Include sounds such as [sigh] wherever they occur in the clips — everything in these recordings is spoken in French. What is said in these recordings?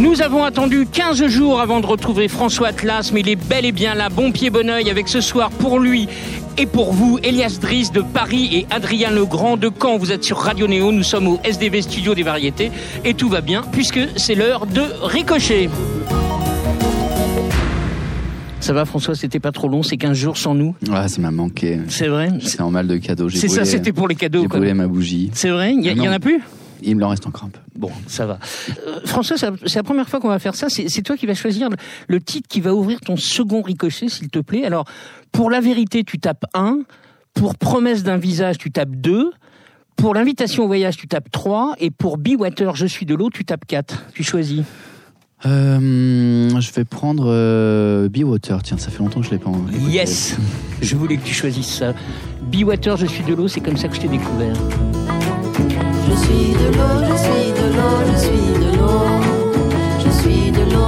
Nous avons attendu 15 jours avant de retrouver François Atlas, mais il est bel et bien là, bon pied, bon oeil, avec ce soir pour lui et pour vous, Elias Driss de Paris et Adrien Legrand de Caen. Vous êtes sur Radio Néo, nous sommes au SDV Studio des Variétés et tout va bien puisque c'est l'heure de ricocher. Ça va François, c'était pas trop long, c'est 15 jours sans nous? Ouais, ça m'a manqué. C'est vrai? C'est en mal de cadeaux. J'ai C'est ça, c'était pour les cadeaux. J'ai brûlé ma bougie. C'est vrai? Il y, Ah y en non. a plus? Il me en reste encore un peu. Bon, ça va. Euh, François, c'est la- première fois qu'on va faire ça. C'est toi qui vas choisir le- titre qui va ouvrir ton second ricochet, s'il te plaît. Alors, pour la vérité, tu tapes 1. Pour promesse d'un visage, tu tapes 2. Pour l'invitation au voyage, tu tapes 3. Et pour Be Water, je suis de l'eau, tu tapes 4. Tu choisis. Euh, je vais prendre euh, Be Water. Tiens, ça fait longtemps que je l'ai pas. écouté. Yes Je voulais que tu choisisses ça. Be Water, je suis de l'eau, c'est comme ça que je t'ai découvert. Je suis De long, je suis de l'eau, je suis de l'eau, je suis de l'eau.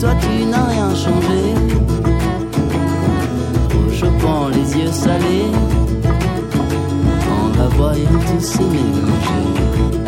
Toi tu n'as rien changé. Trop chopant, les yeux salés. En la voyant tous se mélanger.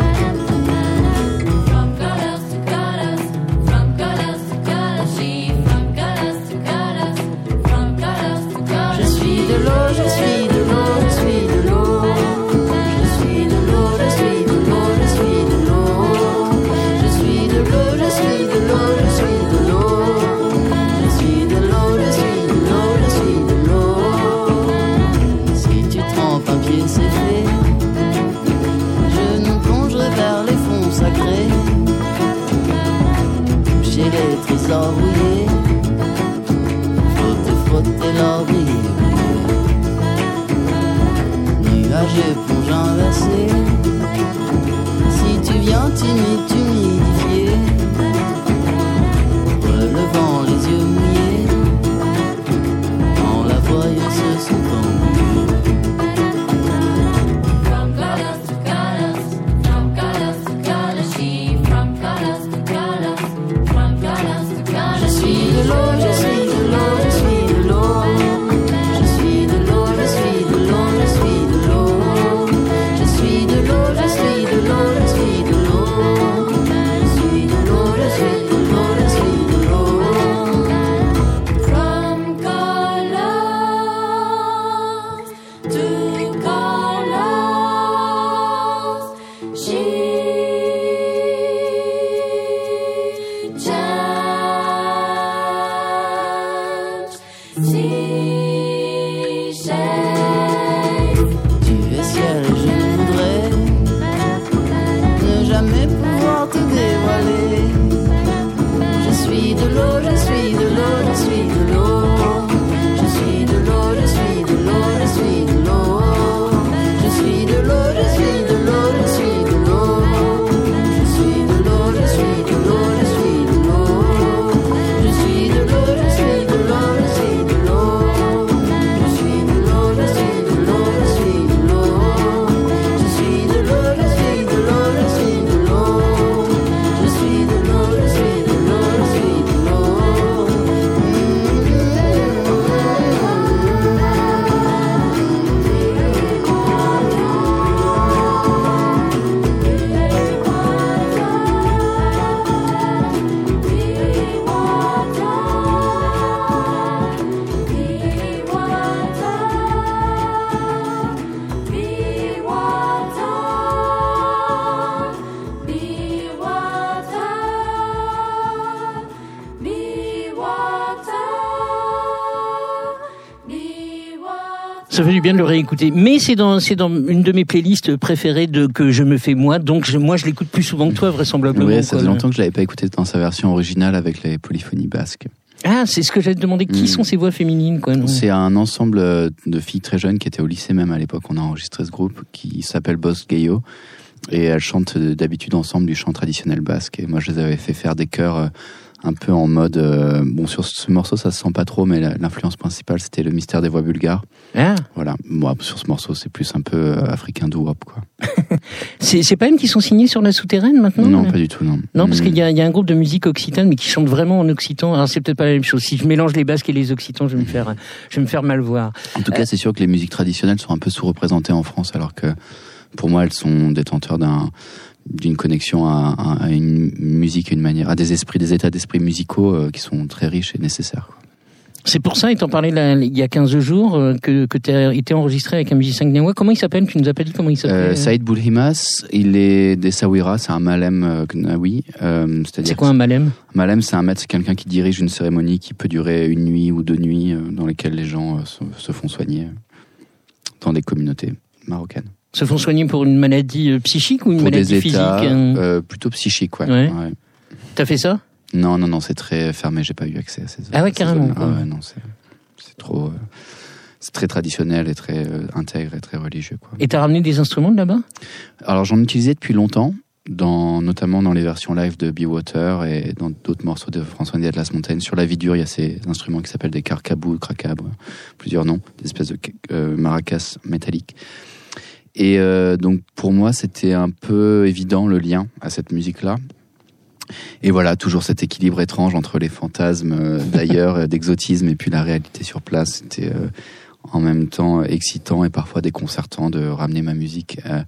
Bien de le réécouter. Mais c'est dans, c'est dans une de mes playlists préférées de, que je me fais moi. Donc, je- moi, je l'écoute plus souvent que toi, vraisemblablement. Ouais, ça faisait longtemps que je l'avais pas écouté dans sa version originale avec les polyphonies basques. Ah, c'est ce que j'allais te demander. Qui Mm. sont ces voix féminines, quoi, C'est un ensemble euh, de filles très jeunes qui étaient au lycée même à l'époque. On a enregistré ce groupe qui s'appelle Boss Gayo. Et elles chantent euh, d'habitude ensemble du chant traditionnel basque. Et moi, je les avais fait faire des chœurs euh, un peu en mode. euh, bon, sur ce morceau, ça se sent pas trop, mais l'influence principale, c'était le mystère des voix bulgares. Ah, Voilà. Moi, sur ce morceau, c'est plus un peu euh, africain doo-wop, quoi. [laughs] c'est c'est pas elles qui sont signées sur la souterraine maintenant non, pas du tout, non. Non, parce Mm. qu'il y, a- il y a un groupe de musique occitane, mais qui chante vraiment en occitan. Alors c'est peut-être pas la même chose. Si je mélange les basques et les occitans, je vais me faire, je vais me faire mal voir. En tout cas, c'est sûr que les musiques traditionnelles sont un peu sous-représentées en France, alors que pour moi, elles sont détenteurs d'un d'une connexion à, à- à une musique, une manière, à des esprits, des états d'esprit musicaux euh, qui sont très riches et nécessaires. C'est pour ça, étant parlé là, il y a 15 jours, euh, que, que tu as été enregistré avec un musicien gnawa. Comment il s'appelle? Tu nous dit comment il s'appelle Euh, Saïd Boulhimas, il est des Sawira, c'est un malem gnawi. C'est quoi un malem? Un malem, c'est un maître, c'est quelqu'un qui dirige une cérémonie qui peut durer une nuit ou deux nuits, dans lesquelles les gens se, se font soigner dans des communautés marocaines. Se font soigner pour une maladie euh, psychique ou une Pour maladie des physique états hein euh, plutôt psychiques, ouais. Ouais. Ouais. T'as fait ça Non, non, non, c'est très fermé, j'ai pas eu accès à ces Ah ouais, carrément. Ah ouais, non, c'est c'est trop. euh, c'est très traditionnel et très euh, intègre et très religieux, quoi. Et t'as ramené des instruments de là-bas Alors j'en utilisais depuis longtemps, dans, notamment dans les versions live de Be Water et dans d'autres morceaux de François Andy Atlas Montaigne. Sur la vie dure, il y a ces instruments qui s'appellent des carcabous, cracabres, plusieurs noms, des espèces de euh, maracas métalliques. Et euh, donc pour moi, c'était un peu évident le lien à cette musique-là. Et voilà, toujours cet équilibre étrange entre les fantasmes euh, d'ailleurs, [laughs] d'exotisme, et puis la réalité sur place. C'était euh, en même temps excitant et parfois déconcertant de ramener ma musique euh,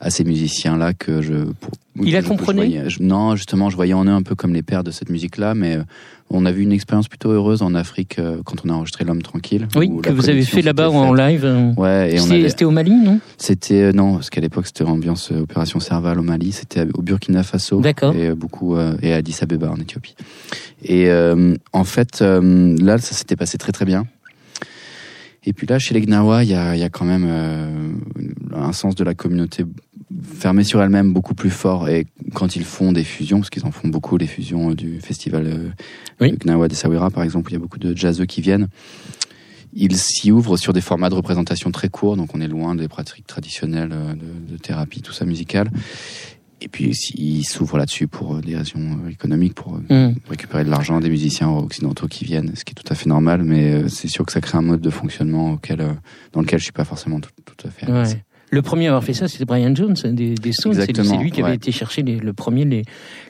à ces musiciens-là que je. Pour, Il que a je- comprenait je voyais- je- Non, justement, je voyais en eux un peu comme les pères de cette musique-là, mais euh, on a vu une expérience plutôt heureuse en Afrique euh, quand on a enregistré L'Homme Tranquille. Oui, que vous avez fait là-bas en live. Ouais, et on C'était avait. c'était au Mali, non? C'était non, parce qu'à l'époque c'était ambiance opération Serval au Mali, c'était au Burkina Faso D'accord. et beaucoup et à Addis Abeba en Éthiopie. Et euh, en fait là ça s'était passé très très bien. Et puis là chez les Gnawa, il y a, y a quand même euh, un sens de la communauté fermée sur elle-même beaucoup plus fort et quand ils font des fusions parce qu'ils en font beaucoup les fusions euh, du festival euh, Oui. de Gnawa des Sawira par exemple, où il y a beaucoup de jazzeux qui viennent. Ils s'y ouvrent sur des formats de représentation très courts, donc on est loin des pratiques traditionnelles euh, de, de thérapie, tout ça musical. Et puis ils s'ouvrent là-dessus pour euh, des raisons euh, économiques, pour euh, Hmm. récupérer de l'argent des musiciens occidentaux qui viennent, ce qui est tout à fait normal, mais c'est sûr que ça crée un mode de fonctionnement auquel, dans lequel je suis pas forcément tout, tout à fait. à l'aise. Ouais. Le premier à avoir fait ça, c'était Brian Jones des, des Stones. C'est lui qui avait ouais. été chercher les- le premier les,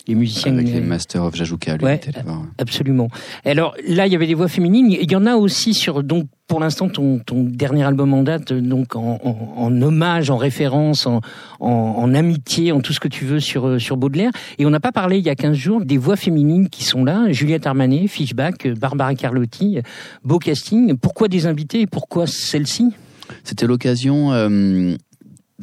les musiciens. Avec les euh, Masters of Jajuka, lui, Ouais. voir. Absolument. Alors là, il y avait des voix féminines. Il y en a aussi sur donc pour l'instant ton, ton dernier album en date, donc en, en, en hommage, en référence, en, en, amitié, en tout ce que tu veux sur euh, sur Baudelaire. Et on n'a pas parlé il y a 15 jours des voix féminines qui sont là. Juliette Armanet, Fishback, Barbara Carlotti, beau casting. Pourquoi des invités et pourquoi celle-ci? C'était l'occasion euh,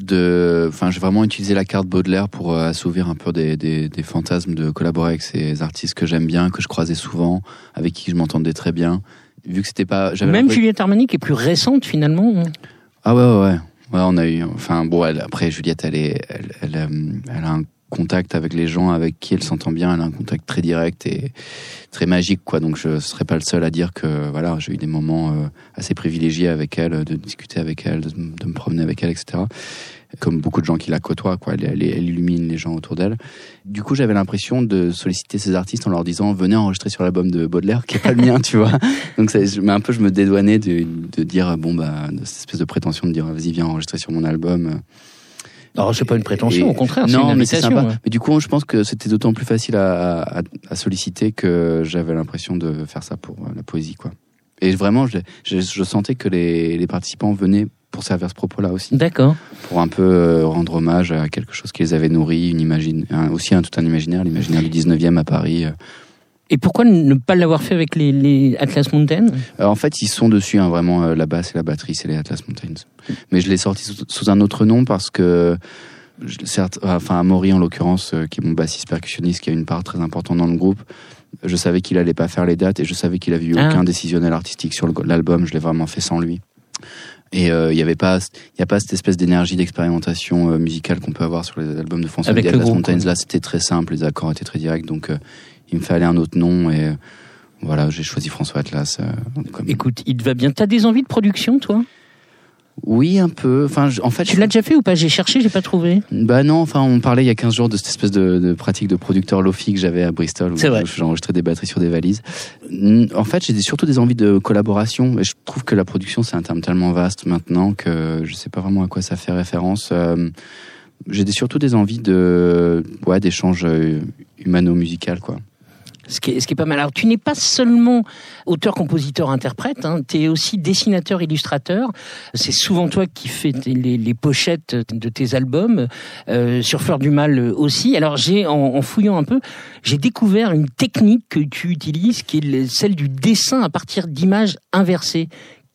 de. Enfin, j'ai vraiment utilisé la carte Baudelaire pour euh, assouvir un peu des, des, des fantasmes de collaborer avec ces artistes que j'aime bien, que je croisais souvent, avec qui je m'entendais très bien. Vu que c'était pas. Même Juliette Armanet qui est plus récente finalement. hein. Ah ouais, ouais, ouais. Ouais, on a eu. Enfin, bon, elle, après, Juliette, elle, est, elle, elle, euh, elle a un contact avec les gens avec qui elle s'entend bien. Elle a un contact très direct et très magique, quoi. Donc, je serais pas le seul à dire que, voilà, j'ai eu des moments euh, assez privilégiés avec elle, de discuter avec elle, de, me promener avec elle, etc. Comme beaucoup de gens qui la côtoient, quoi. Elle, illumine les gens autour d'elle. Du coup, j'avais l'impression de solliciter ces artistes en leur disant venez enregistrer sur l'album de Baudelaire, qui est pas le mien, [laughs] tu vois. Donc, ça, mais un peu, je me dédouanais de, de dire bon bah, de cette espèce de prétention de dire vas-y viens enregistrer sur mon album. Alors c'est pas une prétention, Et- au contraire, non, une mais c'est sympa. hein. Mais du coup, je pense que c'était d'autant plus facile à, à, à solliciter que j'avais l'impression de faire ça pour euh, la poésie, quoi. Et vraiment, je, je, je sentais que les, les participants venaient pour servir ce propos-là aussi, D'accord. pour un peu euh, rendre hommage à quelque chose qui les avait nourris, une imagine, un- aussi un, tout un imaginaire, l'imaginaire du 19e à Paris. Euh. Et pourquoi ne pas l'avoir fait avec les, les Atlas Mountain Alors, en fait, ils sont dessus, hein, vraiment, euh, la basse et la batterie, c'est les Atlas Mountains. Mais je l'ai sorti sous, sous un autre nom parce que, certes, enfin, Amaury en l'occurrence, euh, qui est mon bassiste percussionniste, qui a une part très importante dans le groupe, je savais qu'il allait pas faire les dates et je savais qu'il avait eu Ah. aucun décisionnel artistique sur l'album. Je l'ai vraiment fait sans lui. Et euh, il y avait pas, il y a pas cette espèce d'énergie d'expérimentation euh, musicale qu'on peut avoir sur les albums de François Avec Diaz, le Las groupe, Mountains. Là, c'était très simple, les accords étaient très directs, donc euh, il me fallait un autre nom et voilà, j'ai choisi François Atlas. euh, comme- Écoute, il te va bien. T'as des envies de production, toi? Oui, un peu. Enfin, je- en fait, Tu je- l'as déjà fait ou pas? J'ai cherché, j'ai pas trouvé. Bah non, enfin, on parlait il y a 15 jours de cette espèce de, de pratique de producteur Lofi que j'avais à Bristol où j'enregistrais des batteries sur des valises. En fait, j'ai surtout des envies de collaboration et je trouve que la production c'est un terme tellement vaste maintenant que je sais pas vraiment à quoi ça fait référence. Euh, j'ai surtout des envies de ouais, d'échanges euh, humano-musical quoi. Ce qui, est, pas mal. Alors, tu n'es pas seulement auteur, compositeur, interprète, hein, tu es aussi dessinateur, illustrateur. C'est souvent toi qui fais les, pochettes de tes albums, euh, sur Fleur du Mal aussi. Alors, j'ai en, fouillant un peu, j'ai découvert une technique que tu utilises, qui est le- celle du dessin à partir d'images inversées.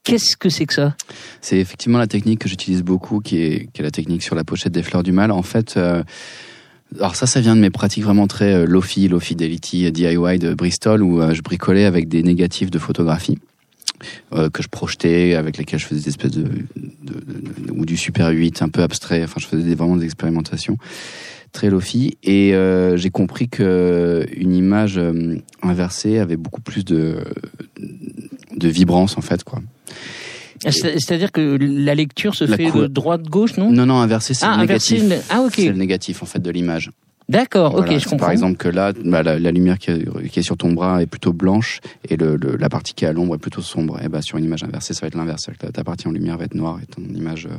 Qu'est-ce que c'est que ça? C'est effectivement la technique que j'utilise beaucoup, qui est, qui est la technique sur la pochette des Fleurs du Mal. En fait, euh, alors ça, ça vient de mes pratiques vraiment très euh, low-fi, low fidelity, euh, DIY de Bristol, où euh, je bricolais avec des négatifs de photographie que je projetais, avec lesquels je faisais des espèces de, ou du Super 8 un peu abstrait. Enfin, je faisais des, vraiment des expérimentations très low-fi. Et j'ai compris que une image inversée avait beaucoup plus de de vibrance en fait, quoi. C'est- C'est-à-dire que la lecture se La fait de droite-gauche, non? Non, non, inversé, c'est Ah, le inversé, négatif. le- ah, ok. C'est le négatif en fait de l'image. D'accord, Voilà, ok, je comprends. Par exemple que là, bah, la, la lumière qui est, qui est sur ton bras est plutôt blanche et le, le- la partie qui est à l'ombre est plutôt sombre. Et bah sur une image inversée, ça va être l'inverse. Ta, ta partie en lumière va être noire et ton image, euh,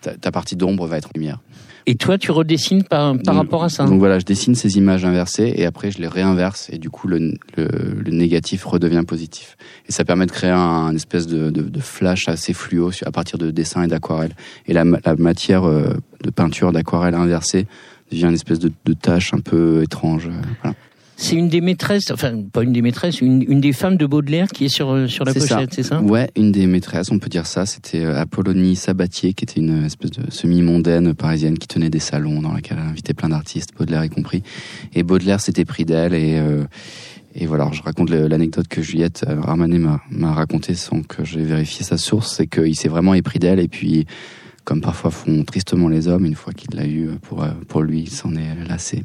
ta, ta partie d'ombre va être lumière. Et toi, tu redessines par, par Donc- rapport à ça Donc voilà, je dessine ces images inversées et après je les réinverse et du coup le, le, le négatif redevient positif. Et ça permet de créer un, un espèce de, de, de flash assez fluo à partir de dessins et d'aquarelles. Et la, la matière euh, de peinture d'aquarelle inversée devient une espèce de, de tache un peu étrange. euh, Voilà. C'est une des maîtresses, enfin pas une des maîtresses, une, une des femmes de Baudelaire qui est sur, euh, sur la pochette, c'est ça Ouais, une des maîtresses, on peut dire ça, c'était euh, Apollonie Sabatier, qui était une espèce de semi-mondaine parisienne qui tenait des salons dans lesquels elle invitait plein d'artistes, Baudelaire y compris. Et Baudelaire s'était pris d'elle et euh, et voilà, je raconte l'anecdote que Juliette Armanet m'a racontée sans que j'ai vérifié sa source, c'est qu'il s'est vraiment épris d'elle et puis comme parfois font tristement les hommes, une fois qu'il l'a eu pour pour lui, il s'en est lassé.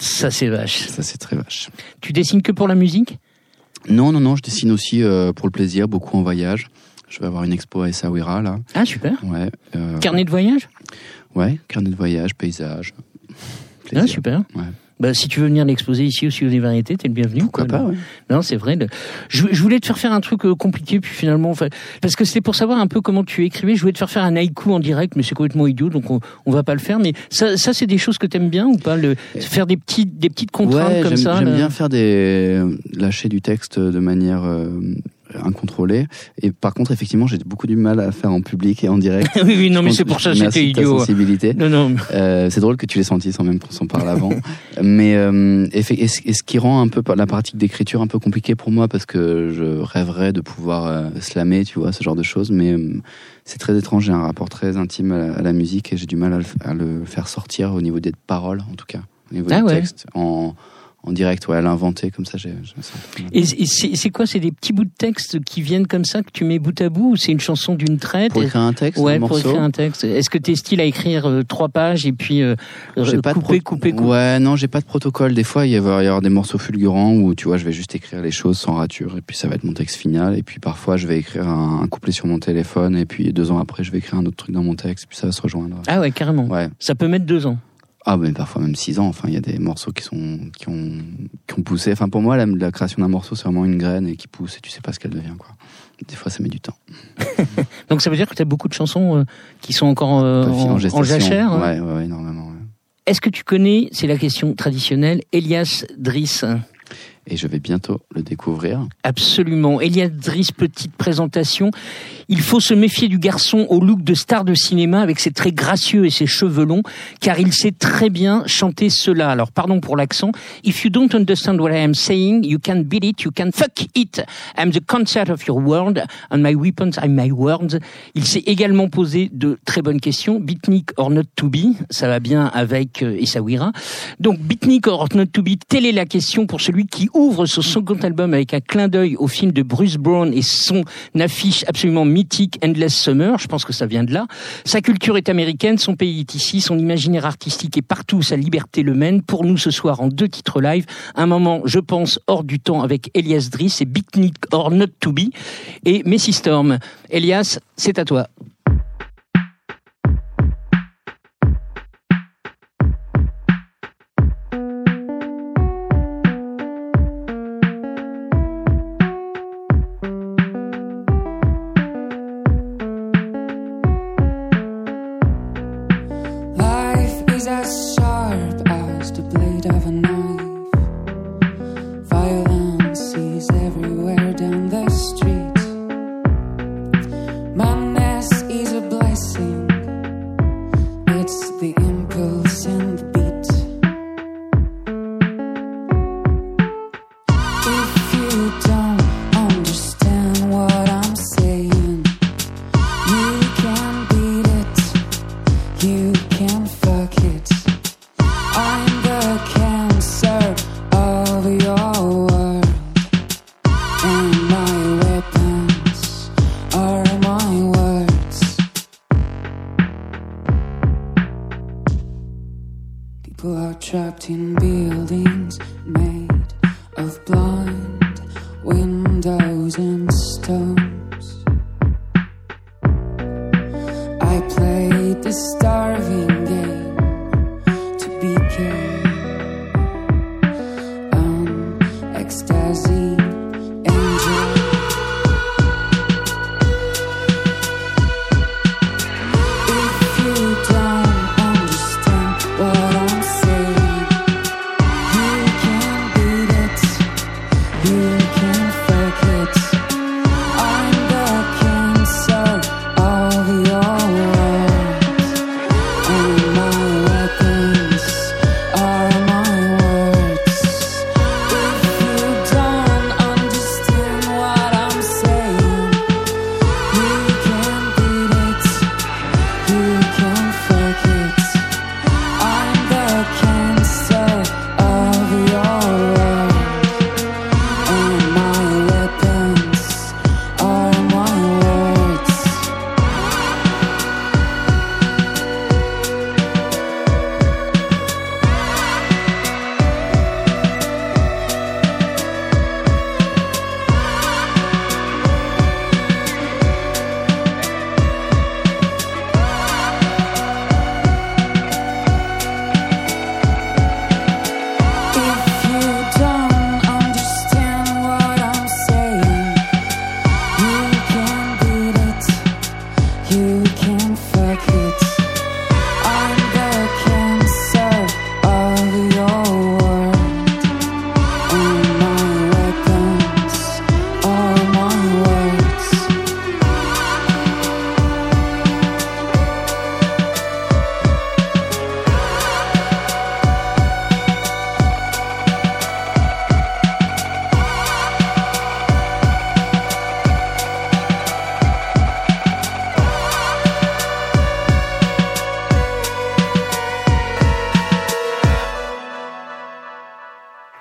Ça c'est vache. Ça c'est très vache. Tu dessines que pour la musique? Non, non, non, je dessine aussi euh, pour le plaisir, beaucoup en voyage. Je vais avoir une expo à Essaouira là. Ah super. Ouais. euh, Carnet de voyage? Ouais, carnet de voyage, paysage. Ah super. Ouais. Bah, si tu veux venir l'exposer ici au Studio des Variétés, t'es le bienvenu. Pourquoi quoi. pas, ouais. Non, c'est vrai. Je, je voulais te faire faire un truc euh, compliqué, puis finalement, enfin, parce que c'était pour savoir un peu comment tu écrivais. Je voulais te faire faire un haïku en direct, mais c'est complètement idiot, donc on, on va pas le faire. Mais ça, ça c'est des choses que t'aimes bien ou pas le, Faire des petits, des petites contraintes Ouais, comme ça. j'aime là. bien faire des lâcher du texte de manière euh, incontrôlée. Et par contre, effectivement, j'ai beaucoup du mal à faire en public et en direct. [laughs] oui, oui, non, mais c'est pour ça, de ta idiot. sensibilité. Non, non. Euh, c'est drôle que tu l'aies senti sans même qu'on s'en parle avant. [laughs] Mais euh, et, fait- et ce et ce qui rend un peu la pratique d'écriture un peu compliquée pour moi parce que je rêverais de pouvoir euh, slammer, tu vois, ce genre de choses. Mais euh, c'est très étrange. J'ai un rapport très intime à la, à la musique et j'ai du mal à le, à le faire sortir au niveau des paroles, en tout cas, au niveau Ah du ouais. texte, en, en direct, ouais, à l'inventer comme ça. J'ai. Et, et c'est quoi C'est des petits bouts de texte qui viennent comme ça, que tu mets bout à bout, ou c'est une chanson d'une traite? Pour écrire un texte, Ouais, un pour morceau. écrire un texte. Est-ce que t'es style à écrire euh, trois pages et puis euh, J'ai euh, pas de couper, pro- couper, couper? Ouais, non, j'ai pas de protocole. Des fois, il va y avoir des morceaux fulgurants où, tu vois, je vais juste écrire les choses sans rature et puis ça va être mon texte final. Et puis parfois, je vais écrire un, un couplet sur mon téléphone et puis deux ans après, je vais écrire un autre truc dans mon texte puis ça va se rejoindre. Ah ouais, carrément. Ouais. Ça peut mettre deux ans. Ah, mais parfois même six ans. Enfin, il y a des morceaux qui sont, qui ont, qui ont poussé. Enfin, pour moi, la, la création d'un morceau, c'est vraiment une graine et qui pousse et tu sais pas ce qu'elle devient, quoi. Des fois, ça met du temps. [laughs] Donc ça veut dire que tu as beaucoup de chansons euh, qui sont encore euh, en, en gestation. jachère. hein? Ouais, ouais, ouais, énormément. ouais. Est-ce que tu connais, c'est la question traditionnelle, Elias Driss? Et je vais bientôt le découvrir. Absolument. Elias Driss, petite présentation. Il faut se méfier du garçon au look de star de cinéma avec ses traits gracieux et ses cheveux longs, car il sait très bien chanter cela. Alors, pardon pour l'accent. If you don't understand what I am saying, you can beat it, you can fuck it. I'm the concert of your world, and my weapons are my words. Il s'est également posé de très bonnes questions. Beatnik or not to be, ça va bien avec euh, Essaouira. Donc, Beatnik or not to be, telle est la question pour celui qui ouvre son second album avec un clin d'œil au film de Bruce Brown et son affiche absolument mythique Endless Summer. Je pense que ça vient de là. Sa culture est américaine, son pays est ici, son imaginaire artistique est partout sa liberté le mène. Pour nous ce soir en deux titres live, un moment, je pense, hors du temps avec Elias Driss et Beatnik or not to be et Messi Storm. Elias, c'est à toi.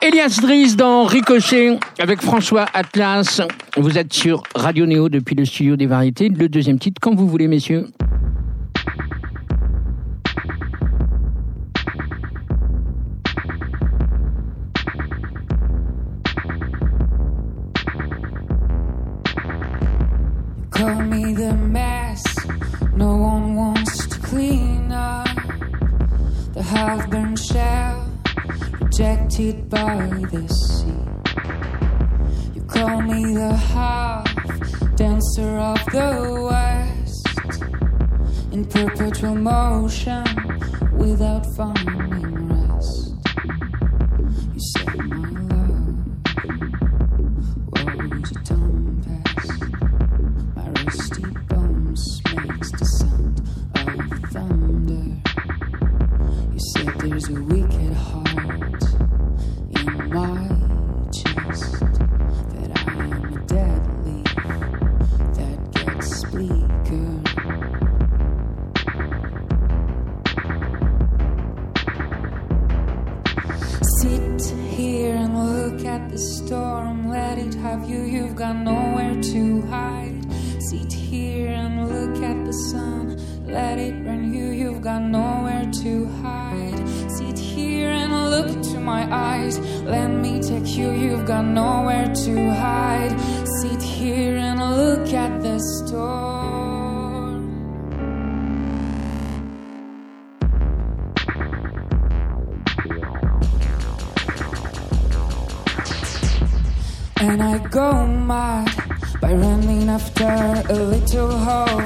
Elias Driss dans Ricochet avec François Atlas. Vous êtes sur Radio Néo depuis le studio des variétés. Le deuxième titre, quand vous voulez, messieurs. aroma by running after a little hole.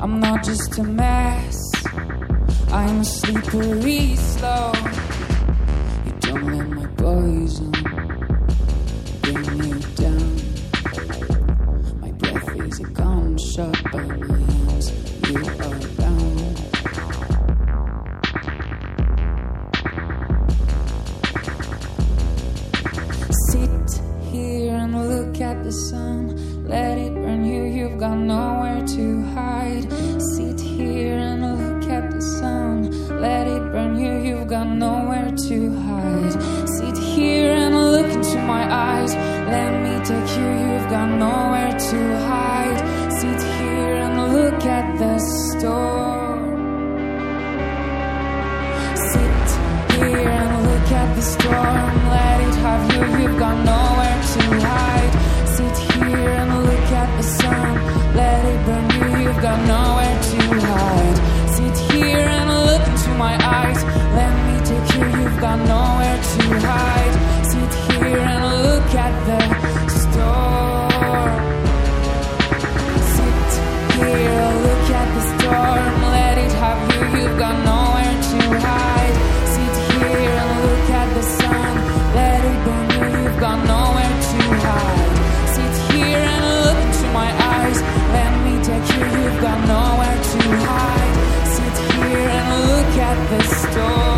I'm not just a mess, I'm slippery slow. You don't let my poison bring you down. My breath is a gunshot, but my hands you are. You've got nowhere to hide. Sit here and look at the storm. Sit here and look at the storm. Let it have you, you've got nowhere to hide. Sit here and look at the sun. Let it burn you, you've got nowhere to hide. Sit here and look into my eyes. Let me take you, you've got nowhere to hide. Sit here and look at the at the storm.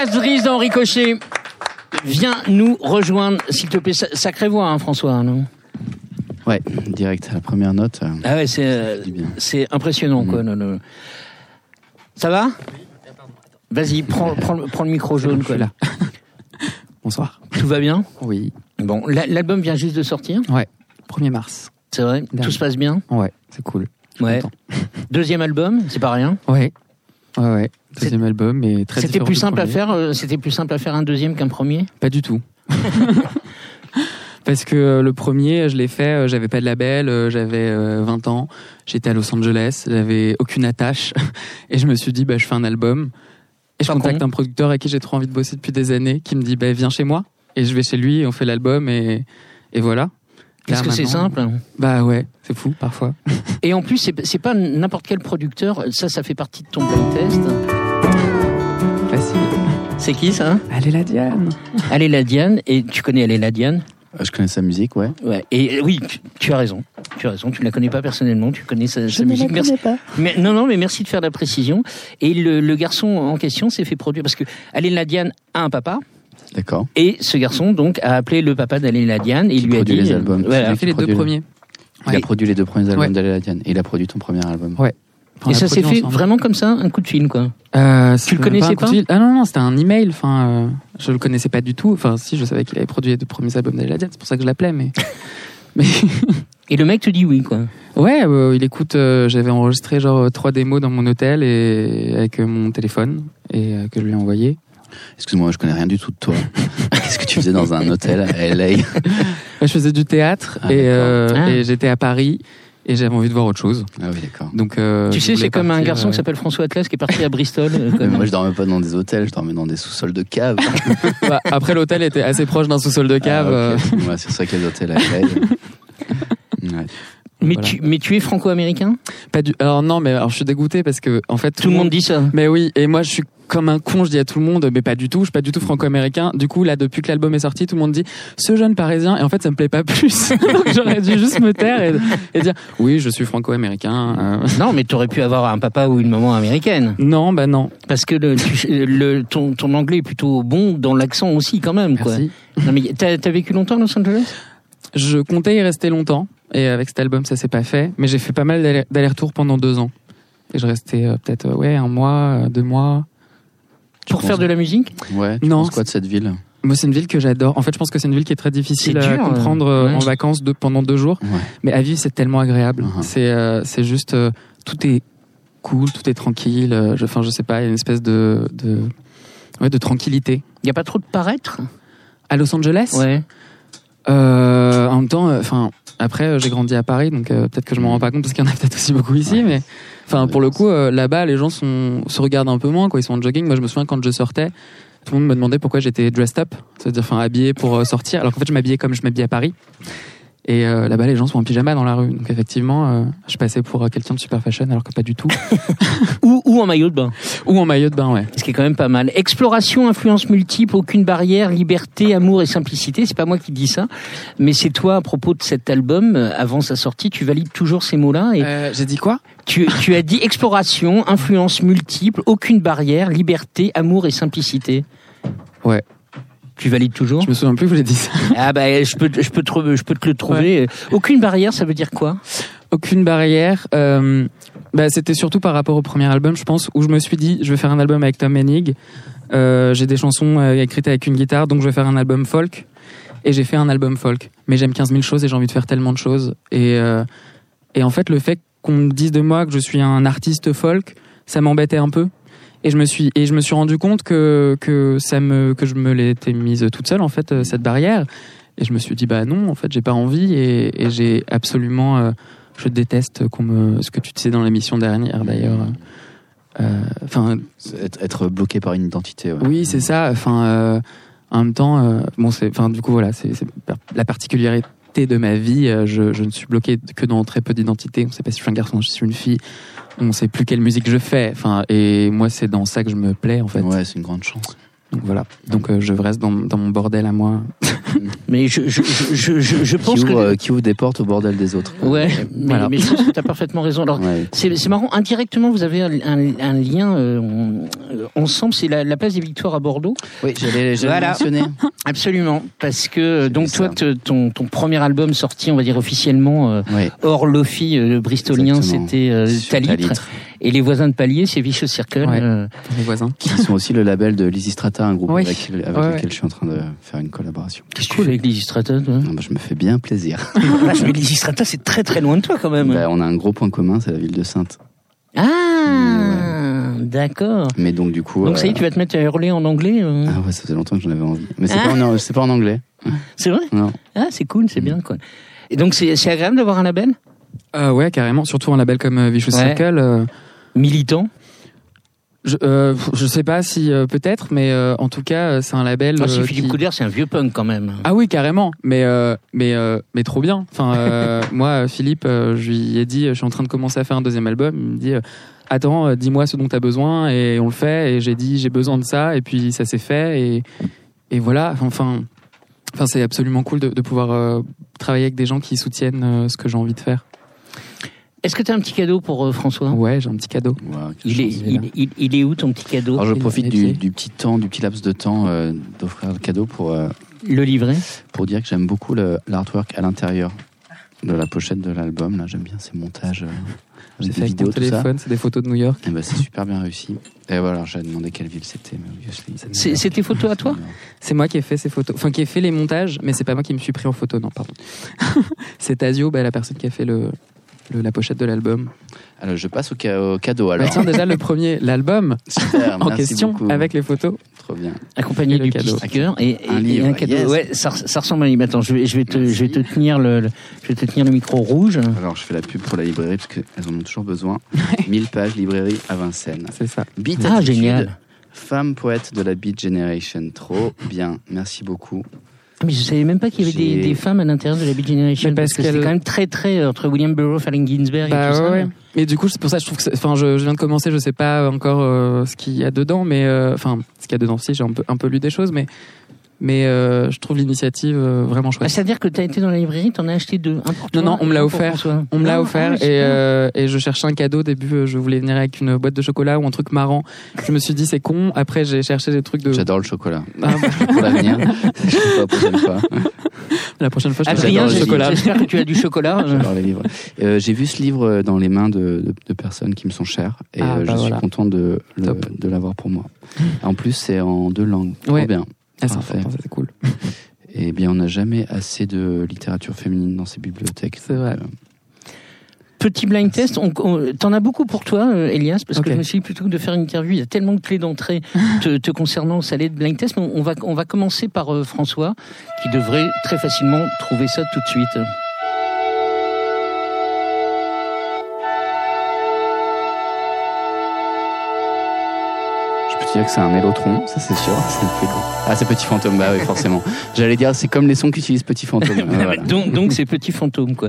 Elias Dries dans Ricochet. Viens nous rejoindre, s'il te plaît. Sa- Sacrée voix, hein, François, non Ouais, direct à la première note. euh, Ah ouais, c'est euh, c'est impressionnant, quoi. le- le- Ça va Vas-y, prends, prends, le- prends le micro jaune, quoi. Là. [laughs] Bonsoir. Tout va bien Oui. Bon, la- l'album vient juste de sortir, Ouais. 1er mars. c'est vrai Tout se passe bien Ouais, c'est cool. Ouais. [laughs] Deuxième album, c'est pas rien. Ouais. Ouais, ouais. Deuxième album, mais très C'était plus simple à faire. euh, C'était plus simple à faire un deuxième qu'un premier? Pas du tout. [laughs] Parce que euh, le premier, je l'ai fait, euh, j'avais pas de label, euh, j'avais euh, 20 ans, j'étais à Los Angeles, j'avais aucune attache, [laughs] et je me suis dit, bah, je fais un album. Et je Pas contacte con. un producteur avec qui j'ai trop envie de bosser depuis des années, qui me dit, bah, viens chez moi. Et je vais chez lui, on fait l'album, et, et voilà. Parce Là, que c'est simple. Bah ouais, c'est fou parfois. [laughs] Et en plus, c'est pas n'importe quel producteur. Ça, ça fait partie de ton blind test. Facile. C'est qui ça? Allez la Diane la Diane. Et tu connais est la Diane? Euh, Je connais sa musique, ouais. Ouais. Et euh, oui, tu, tu as raison. Tu as raison. Tu ne la connais pas personnellement. Tu connais sa, sa musique. merci. Mais, non, non, mais merci de faire la précision. Et le, le garçon en question s'est fait produire parce que Alain Ladiane a un papa. D'accord. Et ce garçon, donc, a appelé le papa d'Alain Ladiane et il Qui lui a produit dit. les albums. voilà. J'ai fait les deux le- premiers. Il Ouais. a produit les deux premiers albums Ouais. d'Alain Diane. Et il a produit ton premier album. Ouais. Enfin, Et ça a s'est fait ensemble. vraiment comme ça, un coup de fil, quoi. Euh, Tu le connaissais pas. Ah non, non, c'était un email. Enfin, euh, je le connaissais pas du tout. Enfin, si, je savais qu'il avait produit les deux premiers albums d'Aladian, c'est pour ça que je l'appelais. Mais, [laughs] mais Et le mec te dit oui, quoi. ouais, euh, il écoute. euh, J'avais enregistré genre euh, trois démos dans mon hôtel et avec euh, mon téléphone et euh, que je lui ai envoyé. Excuse-moi, je connais rien du tout de toi. [laughs] Qu'est-ce que tu faisais dans un hôtel à LA je faisais du théâtre Ah, et, euh, Ah. et j'étais à Paris et j'avais envie de voir autre chose. Ah oui, d'accord. Donc, euh, tu sais, c'est comme un garçon euh, qui s'appelle François Atlas qui est parti à Bristol. euh, comme- moi, je dormais pas dans des hôtels, je dormais dans des sous-sols de cave. [laughs] bah, après, l'hôtel était assez proche d'un sous-sol de cave. Ah, ok. euh, Ouais, c'est ça que les hôtels à LA. [laughs] Ouais. Mais, voilà. tu, mais tu es franco-américain? Pas du. Alors non, mais alors je suis dégoûté parce que en fait Tout le monde dit ça. Mais oui, et moi je suis comme un con, je dis à tout le monde, mais pas du tout, je suis pas du tout franco-américain. Du coup, là, depuis que l'album est sorti, tout le monde dit ce jeune parisien, et en fait, ça me plaît pas plus. [laughs] J'aurais dû juste me taire et, et dire oui, je suis franco-américain. euh. Non, mais tu aurais pu avoir un papa ou une maman américaine. Non, bah non. Parce que le, tu- le- ton, ton anglais est plutôt bon dans l'accent aussi, quand même. Quoi. Merci. Non, mais t'as as vécu longtemps à Los Angeles? Je comptais y rester longtemps, et avec cet album, ça s'est pas fait. Mais j'ai fait pas mal d'aller- d'allers-retours pendant deux ans. Et je restais euh, peut-être euh, ouais un mois, euh, deux mois. Pour penses- faire de la musique? Ouais, tu Non, penses quoi de cette ville? Moi, c'est une ville que j'adore. En fait, je pense que c'est une ville qui est très difficile C'est à dur, comprendre euh, ouais. en vacances de, pendant deux jours. Ouais. Mais à vivre, c'est tellement agréable. Mhm. C'est euh, c'est juste euh, tout est cool, tout est tranquille. euh, je, enfin, je sais pas, il y a une espèce de, de ouais, de tranquillité. Il n'y a pas trop de paraître? À Los Angeles? Ouais. Euh, en même temps, enfin, après, euh, j'ai grandi à Paris, donc euh, peut-être que je m'en rends pas compte parce qu'il y en a peut-être aussi beaucoup ici, Ouais. mais enfin, pour le coup, euh, là-bas, les gens sont, se regardent un peu moins, quoi. Ils sont en jogging. Moi, je me souviens quand je sortais, tout le monde me demandait pourquoi j'étais dressed up, c'est-à-dire, enfin, habillé pour euh, sortir, alors qu'en fait, je m'habillais comme je m'habillais à Paris. Et euh, là-bas, les gens sont en pyjama dans la rue, donc effectivement, euh, je passais pour euh, quelqu'un de super fashion, alors que pas du tout. [laughs] Ou, ou en maillot de bain. Ou en maillot de bain, ouais. Ce qui est quand même pas mal. Exploration, influence multiple, aucune barrière, liberté, amour et simplicité. C'est pas moi qui dis ça, mais c'est toi à propos de cet album. euh, Avant sa sortie, tu valides toujours ces mots-là et Euh, j'ai dit quoi? tu, tu as dit exploration, influence multiple, aucune barrière, liberté, amour et simplicité. Ouais. Tu valides toujours Je me souviens plus que j'ai dit ça. [laughs] Ah bah je peux je peux te, je peux te le trouver. Aucune barrière, ça veut dire quoi? Aucune barrière. Euh, bah, c'était surtout par rapport au premier album, je pense, où je me suis dit, je vais faire un album avec Tom Hennig. Euh, j'ai des chansons euh, écrites avec une guitare, donc je vais faire un album folk. Et j'ai fait un album folk. Mais j'aime 15 000 choses et j'ai envie de faire tellement de choses. Et, euh, et en fait, le fait qu'on me dise de moi que je suis un artiste folk, ça m'embêtait un peu. Et je me suis et je me suis rendu compte que que ça me que je me l'étais mise toute seule en fait euh, cette barrière. Et je me suis dit bah non, en fait, j'ai pas envie et, et j'ai absolument euh, je déteste qu'on me ce que tu disais dans l'émission dernière d'ailleurs. Euh, Enfin, Être, être bloqué par une identité. ouais. oui, c'est ça. Enfin, euh, en même temps, bon, c'est, enfin, du coup, voilà, c'est, la particularité de ma vie. je, je ne suis bloqué que dans très peu d'identités. On ne sait pas si je suis un garçon, si je suis une fille. On sait plus quelle musique je fais. Enfin, et moi, c'est dans ça que je me plais, en fait. Ouais, c'est une grande chance. Donc voilà. Donc euh, je reste dans, dans mon bordel à moi. [laughs] Mais je je je je, pense qui, que ouvre, euh, qui ouvre des portes au bordel des autres. ouais. Mais, Voilà. mais je pense que tu as parfaitement raison. Alors Ouais. C'est c'est marrant, indirectement, vous avez un, un- un lien euh, ensemble, c'est la, la place des Victoires à Bordeaux. Oui, j'allais j'allais Voilà. mentionner. [laughs] Absolument, parce que euh, donc toi, te- ton, ton premier album sorti, on va dire officiellement, euh, Ouais. hors Lofi euh, bristolien, Exactement. c'était euh, Talitre. Talitre. Et les voisins de palier, c'est Vicious Circle. Ouais. euh, Les voisins. Qui sont aussi le label de Lizzy Strata, un groupe Oui. avec, avec Ouais, lequel ouais. je suis en train de faire une collaboration. Qu'est-ce que tu fais avec Lizzy Strata toi? Ah bah, je me fais bien plaisir. [laughs] Vache, mais Lizzy Strata, c'est très très loin de toi quand même. Bah, on a un gros point commun, c'est la ville de Sainte. Ah, d'accord. Mais donc du coup. Donc ça y est, euh, tu vas te mettre à hurler en anglais. euh. Ah ouais, ça faisait longtemps que j'en avais envie. Mais c'est Ah. pas, en- c'est pas en anglais. C'est vrai? Non. Ah, c'est cool, c'est bien quoi. Et donc c'est c'est agréable d'avoir un label? Euh, ouais, carrément. Surtout un label comme euh, Vicious Ouais. Circle. euh, militant? Je, euh, je sais pas si euh, peut-être, mais euh, en tout cas, euh, c'est un label. Ah, si Philippe qui- Couder, c'est un vieux punk quand même. Ah oui, carrément. Mais mais mais trop bien. Enfin, [laughs] moi, Philippe, je lui ai dit, je suis en train de commencer à faire un deuxième album. Il me dit, attends, dis-moi ce dont tu as besoin et on le fait. Et j'ai dit, j'ai besoin de ça. Et puis ça s'est fait. Et et voilà. Enfin, enfin, c'est absolument cool de, de pouvoir travailler avec des gens qui soutiennent ce que j'ai envie de faire. Est-ce que tu as un petit cadeau pour euh, François? Ouais, j'ai un petit cadeau. Il est, chance. il, il- il est où ton petit cadeau? Alors je profite du, petit temps, du petit laps de temps euh, d'offrir le cadeau pour, euh, Le livret? pour dire que j'aime beaucoup le- l'artwork à l'intérieur de la pochette de l'album. Là, j'aime bien ces montages, euh, J'ai avec fait des avec vidéos, mon ça. téléphone, c'est des photos de New York? Et bah, c'est super bien réussi. Et voilà, j'ai demandé quelle ville c'était, c'est tes photos à toi? C'est moi qui ai fait ces photos, enfin qui ai fait les montages, mais c'est pas moi qui me suis pris en photo, non, pardon. [laughs] c'est Tazio, bah, la personne qui a fait le, le- la pochette de l'album. Alors, je passe au, ca- au cadeau Bah, alors. tiens, déjà le premier, l'album en question beaucoup. avec les photos. Trop bien. accompagné Et du cadeau. et, et- Un et livre, un cadeau. yes. Ouais, ça, ça ressemble à un livre. Attends, je vais, je vais te, je vais te tenir le, le- je vais te tenir le micro rouge. Alors, je fais la pub pour la librairie parce qu'elles en ont toujours besoin. 1000 pages librairie à Vincennes. C'est ça. Beat Ah, Attitude, génial. Femme poète de la Beat Generation. Trop bien. Merci beaucoup. Mais je savais même pas qu'il y avait des, femmes à l'intérieur de la Beat Generation Mais parce parce que c'était quand même très très euh, entre William Burroughs, Allen Ginsberg Bah, et tout ouais, ça. Mais du coup, c'est pour ça que je trouve que, enfin, je, je viens de commencer, je sais pas encore euh, ce qu'il y a dedans, mais euh, enfin, ce qu'il y a dedans, si j'ai un peu, un peu lu des choses, mais mais euh, je trouve l'initiative euh, vraiment Ah, chouette. C'est-à-dire que tu as été dans la librairie, tu en as acheté deux. Un pour Non, toi non, on me l'a offert. On me l'a Ah, offert ah, et, euh, et je cherchais un cadeau. Au début, euh, je voulais venir avec une boîte de chocolat ou un truc marrant. Je me suis dit c'est con. Après, j'ai cherché des trucs de. J'adore le chocolat. Ah, bah, [laughs] Pour l'avenir. je sais pas la prochaine fois. la prochaine fois, je te Adrien, le chocolat. j'espère que tu as du chocolat. [laughs] J'adore les livres. Euh, J'ai vu ce livre dans les mains de, de- de personnes qui me sont chères et Ah, bah je voilà. suis content de, le- de l'avoir pour moi. En plus, c'est en deux langues. Trop Ouais. bien. Ah, c'est important, ça, c'est cool. [laughs] Eh bien, on n'a jamais assez de littérature féminine dans ces bibliothèques. C'est vrai. Euh, Petit blind test, on, on- t'en as beaucoup pour toi, euh, Elias, parce que je me suis dit, plutôt que de faire une interview, il y a tellement de clés d'entrée [laughs] te, te concernant au salé de blind test. Mais on, on va, on va commencer par euh, François, qui devrait très facilement trouver ça tout de suite. Que c'est un mélotron, ça c'est sûr. C'est le plus. Ah, c'est Petit Fantôme, bah oui, forcément. J'allais dire, c'est comme les sons qu'utilise Petit Fantôme. [laughs] Voilà. donc, donc c'est Petit Fantôme, quoi.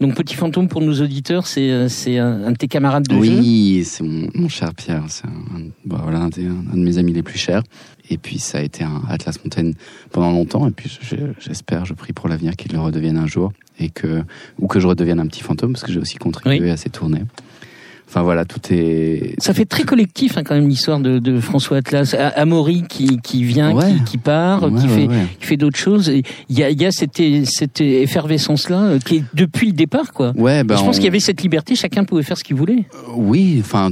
Donc Petit Fantôme pour nos auditeurs, c'est euh, c'est un, un de tes camarades de jeu? Oui, c'est mon, mon cher Pierre. C'est un, bah, voilà, un, de mes amis les plus chers. Et puis ça a été un Atlas Montaigne pendant longtemps. Et puis je- j'espère, je prie pour l'avenir qu'il le redevienne un jour et que ou que je redevienne un petit fantôme parce que j'ai aussi contribué Oui. à ses tournées. Enfin voilà, tout est. Ça fait très collectif hein, quand même l'histoire de, de François Atlas. Amaury qui, qui vient, Ouais. qui, qui part, Ouais, qui, ouais, fait, qui fait d'autres choses. Il y a, il y a cette, cette effervescence-là euh, qui est depuis le départ. quoi. Ouais, bah, je pense on- qu'il y avait cette liberté, chacun pouvait faire ce qu'il voulait. Oui, enfin,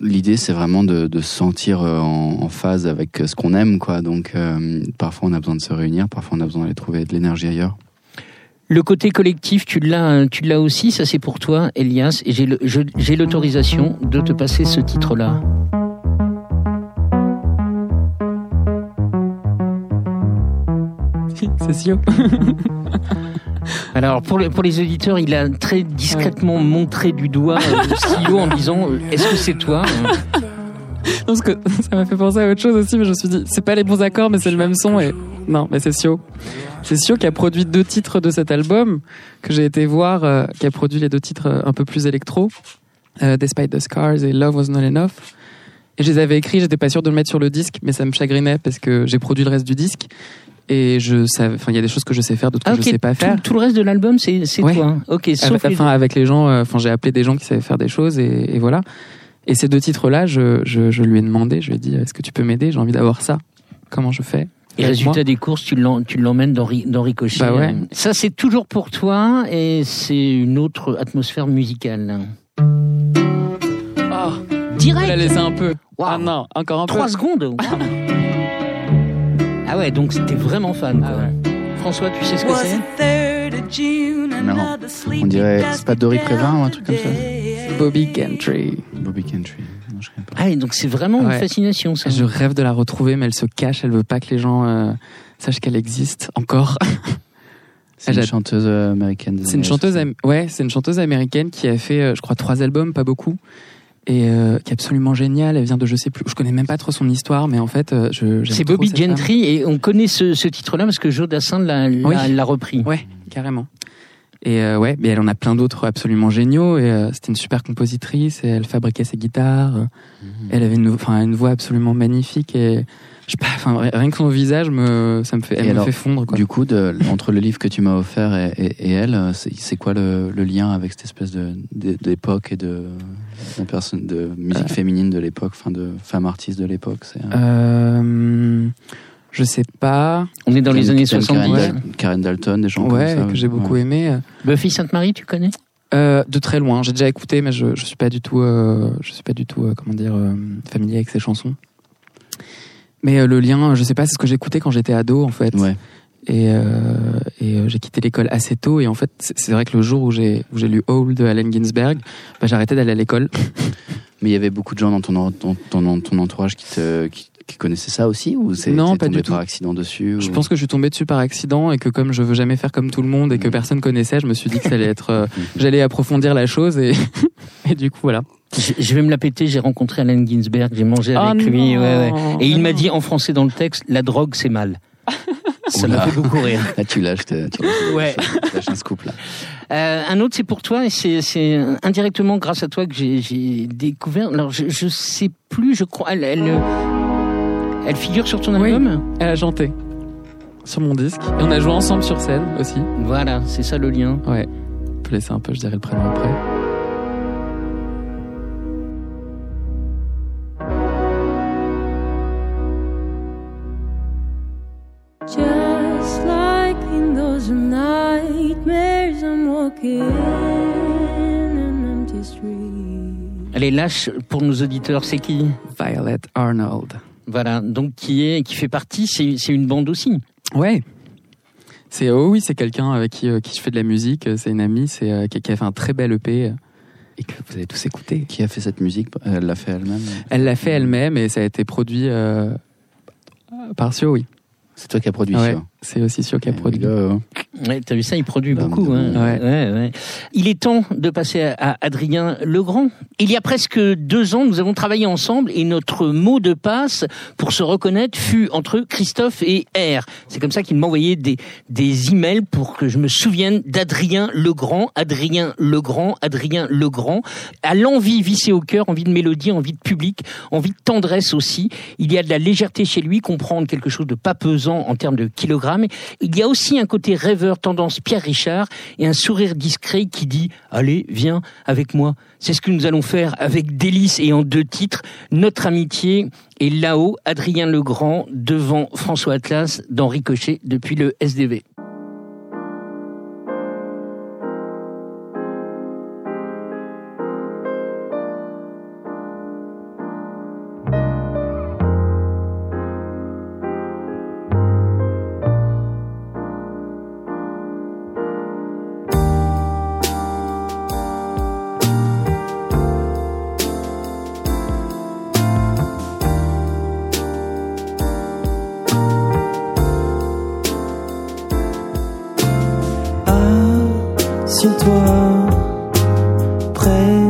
l'idée c'est vraiment de, de se sentir euh, en, en phase avec euh, ce qu'on aime, quoi. Donc, euh, parfois on a besoin de se réunir, parfois on a besoin d'aller trouver de l'énergie ailleurs. Le côté collectif, tu l'as, tu l'as aussi. Ça, c'est pour toi, Elias. Et j'ai le- je- j'ai l'autorisation de te passer ce titre-là. [laughs] C'est Sio. [laughs] Alors pour les, pour les auditeurs, il a très discrètement montré du doigt euh, le stylo en disant euh, Est-ce que c'est toi Parce que ça m'a fait penser à autre chose aussi, mais je me suis dit, c'est pas les bons accords, mais c'est le même son. Et non, mais c'est Sio. C'est Sio qui a produit deux titres de cet album que j'ai été voir, euh, qui a produit les deux titres euh, un peu plus électro, euh, Despite the Scars et Love Was Not Enough. Et je les avais écrits, j'étais pas sûr de le mettre sur le disque, mais ça me chagrinait parce que j'ai produit le reste du disque. Et je savais, enfin, il y a des choses que je sais faire, d'autres que Ah, ok, je sais pas tout, faire. tout le reste de l'album, c'est c'est Ouais. toi. Ok, sauf Avec, les- enfin, avec les gens, euh, enfin, j'ai appelé des gens qui savaient faire des choses et, et voilà. Et ces deux titres-là, je, je, je lui ai demandé, je lui ai dit, est-ce que tu peux m'aider? J'ai envie d'avoir ça. Comment je fais? Et résultat des courses, tu l'emmènes dans, Ri- dans Ricochet. Bah ouais. Ça, c'est toujours pour toi et c'est une autre atmosphère musicale. Oh, Direct la laisser un peu. Waouh. Ah non, encore un peu. Trois secondes. [laughs] Ah ouais, donc c'était vraiment fan. Quoi. Ah ouais. François, tu sais ce que c'est Non, on dirait, c'est pas Dory Prévin ou un truc comme ça Bobby Gentry. Bobby Country. Non, je connais pas. Ah, et donc c'est vraiment une fascination, ça. Je rêve de la retrouver, mais elle se cache. Elle veut pas que les gens euh, sachent qu'elle existe encore. [laughs] C'est une chanteuse euh, américaine. C'est une chanteuse, 60. am- ouais, c'est une chanteuse américaine qui a fait, euh, je crois, trois albums, pas beaucoup, et euh, qui est absolument géniale. Elle vient de, je sais plus, je connais même pas trop son histoire, mais en fait, euh, je. C'est Bobby femme. Gentry et on connaît ce, ce titre-là parce que Joe Dassin l'a l'a- Oui. l'a repris. Ouais, carrément. Et euh, ouais, mais elle en a plein d'autres absolument géniaux. Et euh, c'était une super compositrice. Et elle fabriquait ses guitares. euh, Elle avait une, enfin, une voix absolument magnifique. Et je sais pas, enfin, ri- rien que son visage me, ça me fait, elle Et me alors, fait fondre. Quoi. Du coup, de, entre le livre que tu m'as offert et, et- et elle, euh, c'est quoi le, le lien avec cette espèce de de- d'époque et de de, personne, de musique féminine de l'époque, enfin de femmes artistes de l'époque C'est euh, Euh, je sais pas. On est dans les Karen- années Karen 70. ouais. Dal- Karen Dalton, des gens Ouais, comme ça. que j'ai beaucoup ouais. aimé. Buffy Sainte-Marie, tu connais? Euh, de très loin. J'ai déjà écouté, mais je, je suis pas du tout, euh, je suis pas du tout, euh, comment dire, euh, familier avec ces chansons. Mais euh, le lien, je sais pas, c'est ce que j'écoutais quand j'étais ado, en fait. Ouais. Et, euh, et euh, j'ai quitté l'école assez tôt. Et en fait, c'est vrai que le jour où j'ai où j'ai lu Hole de Allen Ginsberg, bah, arrêté d'aller à l'école. [laughs] Mais il y avait beaucoup de gens dans ton, en- dans ton, dans ton entourage qui, te, qui, qui connaissaient ça aussi ou c'est Non, pas tombé du tout. par accident dessus Je ou- pense que je suis tombé dessus par accident et que comme je veux jamais faire comme tout le monde et que Mhm. personne connaissait, je me suis dit que ça allait être, euh, [laughs] j'allais approfondir la chose et [laughs] et du coup voilà. je, je vais me la péter, j'ai rencontré Allen Ginsberg, j'ai mangé Ah avec lui. non. ouais, ouais. Et il m'a dit en français dans le texte La drogue, c'est mal. [laughs] Ça m'a fait beaucoup rire. Là, tu lâches, tu lâches- Ouais. tu lâches un scoop là. Euh, un autre, c'est pour toi, et c'est indirectement grâce à toi que j'ai- j'ai découvert. Alors, je, je sais plus, je crois. Elle, elle, elle figure sur ton Oui. album Elle a chanté sur mon disque et on a joué ensemble sur scène aussi. Voilà, c'est ça le lien. Ouais. On peut laisser un peu, je dirais le prénom après. Just like in those nightmares, I'm walking an empty street. Elle est lâche pour nos auditeurs, c'est qui? Violet Arnold. Voilà, donc qui est, qui fait partie, c'est c'est une bande aussi. Ouais. C'est oh oui, c'est quelqu'un avec qui, euh, qui je fais de la musique. euh, C'est une amie, c'est euh, qui, qui a fait un très bel EP. et que vous avez tous écouté. Qui a fait cette musique Elle l'a fait elle-même Elle l'a fait elle-même et ça a été produit euh, par Sio, oui. C'est toi qui as produit Ouais, ça. C'est aussi Sio qui a produit. hein. Ouais, t'as vu ça, il produit beaucoup. Hein. ouais. Ouais, ouais. Il est temps de passer à, à Adrien Legrand. Il y a presque deux ans, nous avons travaillé ensemble et notre mot de passe pour se reconnaître fut entre Christophe et R. C'est comme ça qu'il m'envoyait des, des emails pour que je me souvienne d'Adrien Legrand, Adrien Legrand, Adrien Legrand, à l'envie vissée au cœur, envie de mélodie, envie de public, envie de tendresse aussi. Il y a de la légèreté chez lui, comprendre quelque chose de pas pesant en termes de kilogrammes. Il y a aussi un côté rêveur, tendance Pierre Richard, et un sourire discret qui dit « Allez, viens avec moi ». C'est ce que nous allons faire avec délice et en deux titres. Notre amitié est là-haut, Adrien Legrand devant François Atlas dans Ricochet depuis le SDV. Assieds-toi près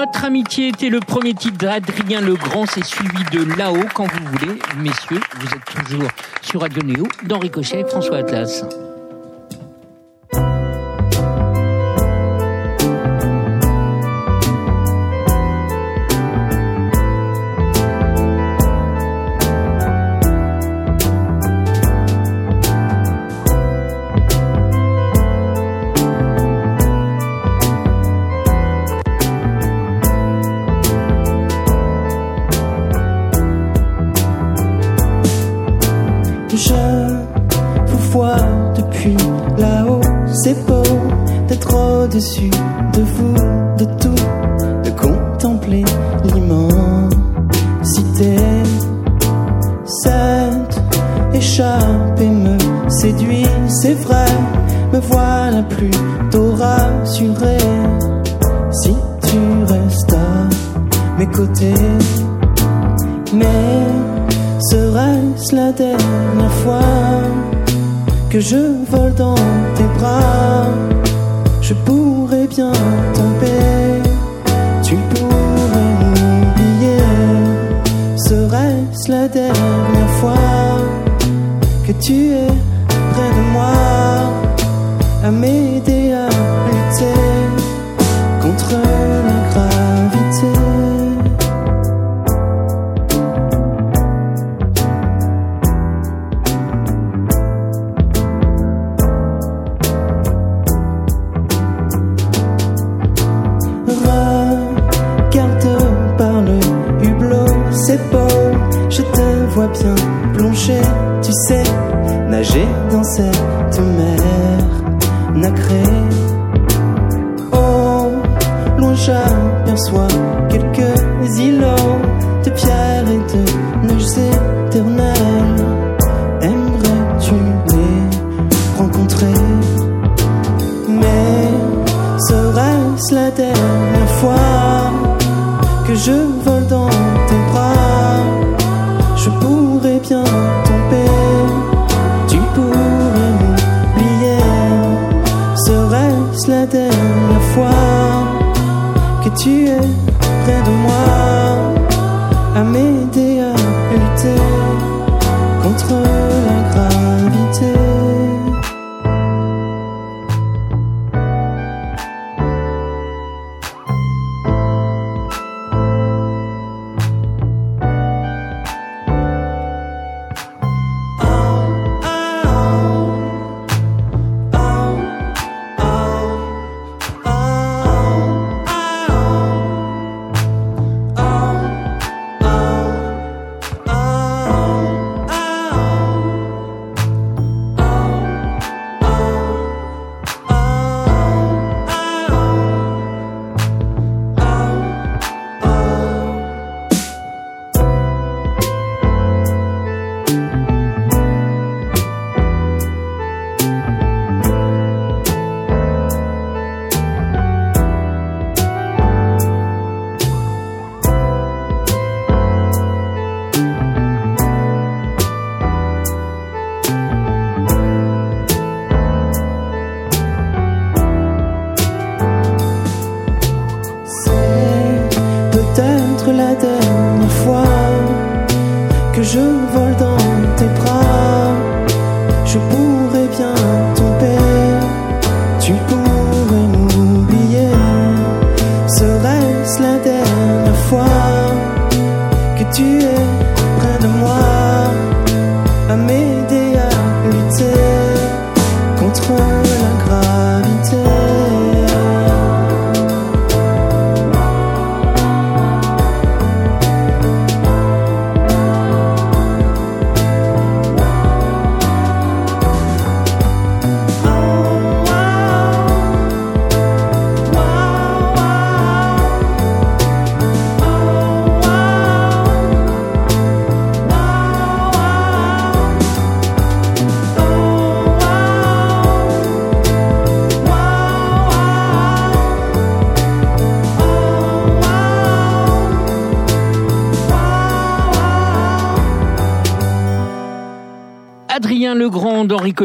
Notre amitié était le premier titre d'Adrien Legrand, c'est suivi de là-haut quand vous voulez. Messieurs, vous êtes toujours sur Radio Néo, dans Cochet, François Atlas.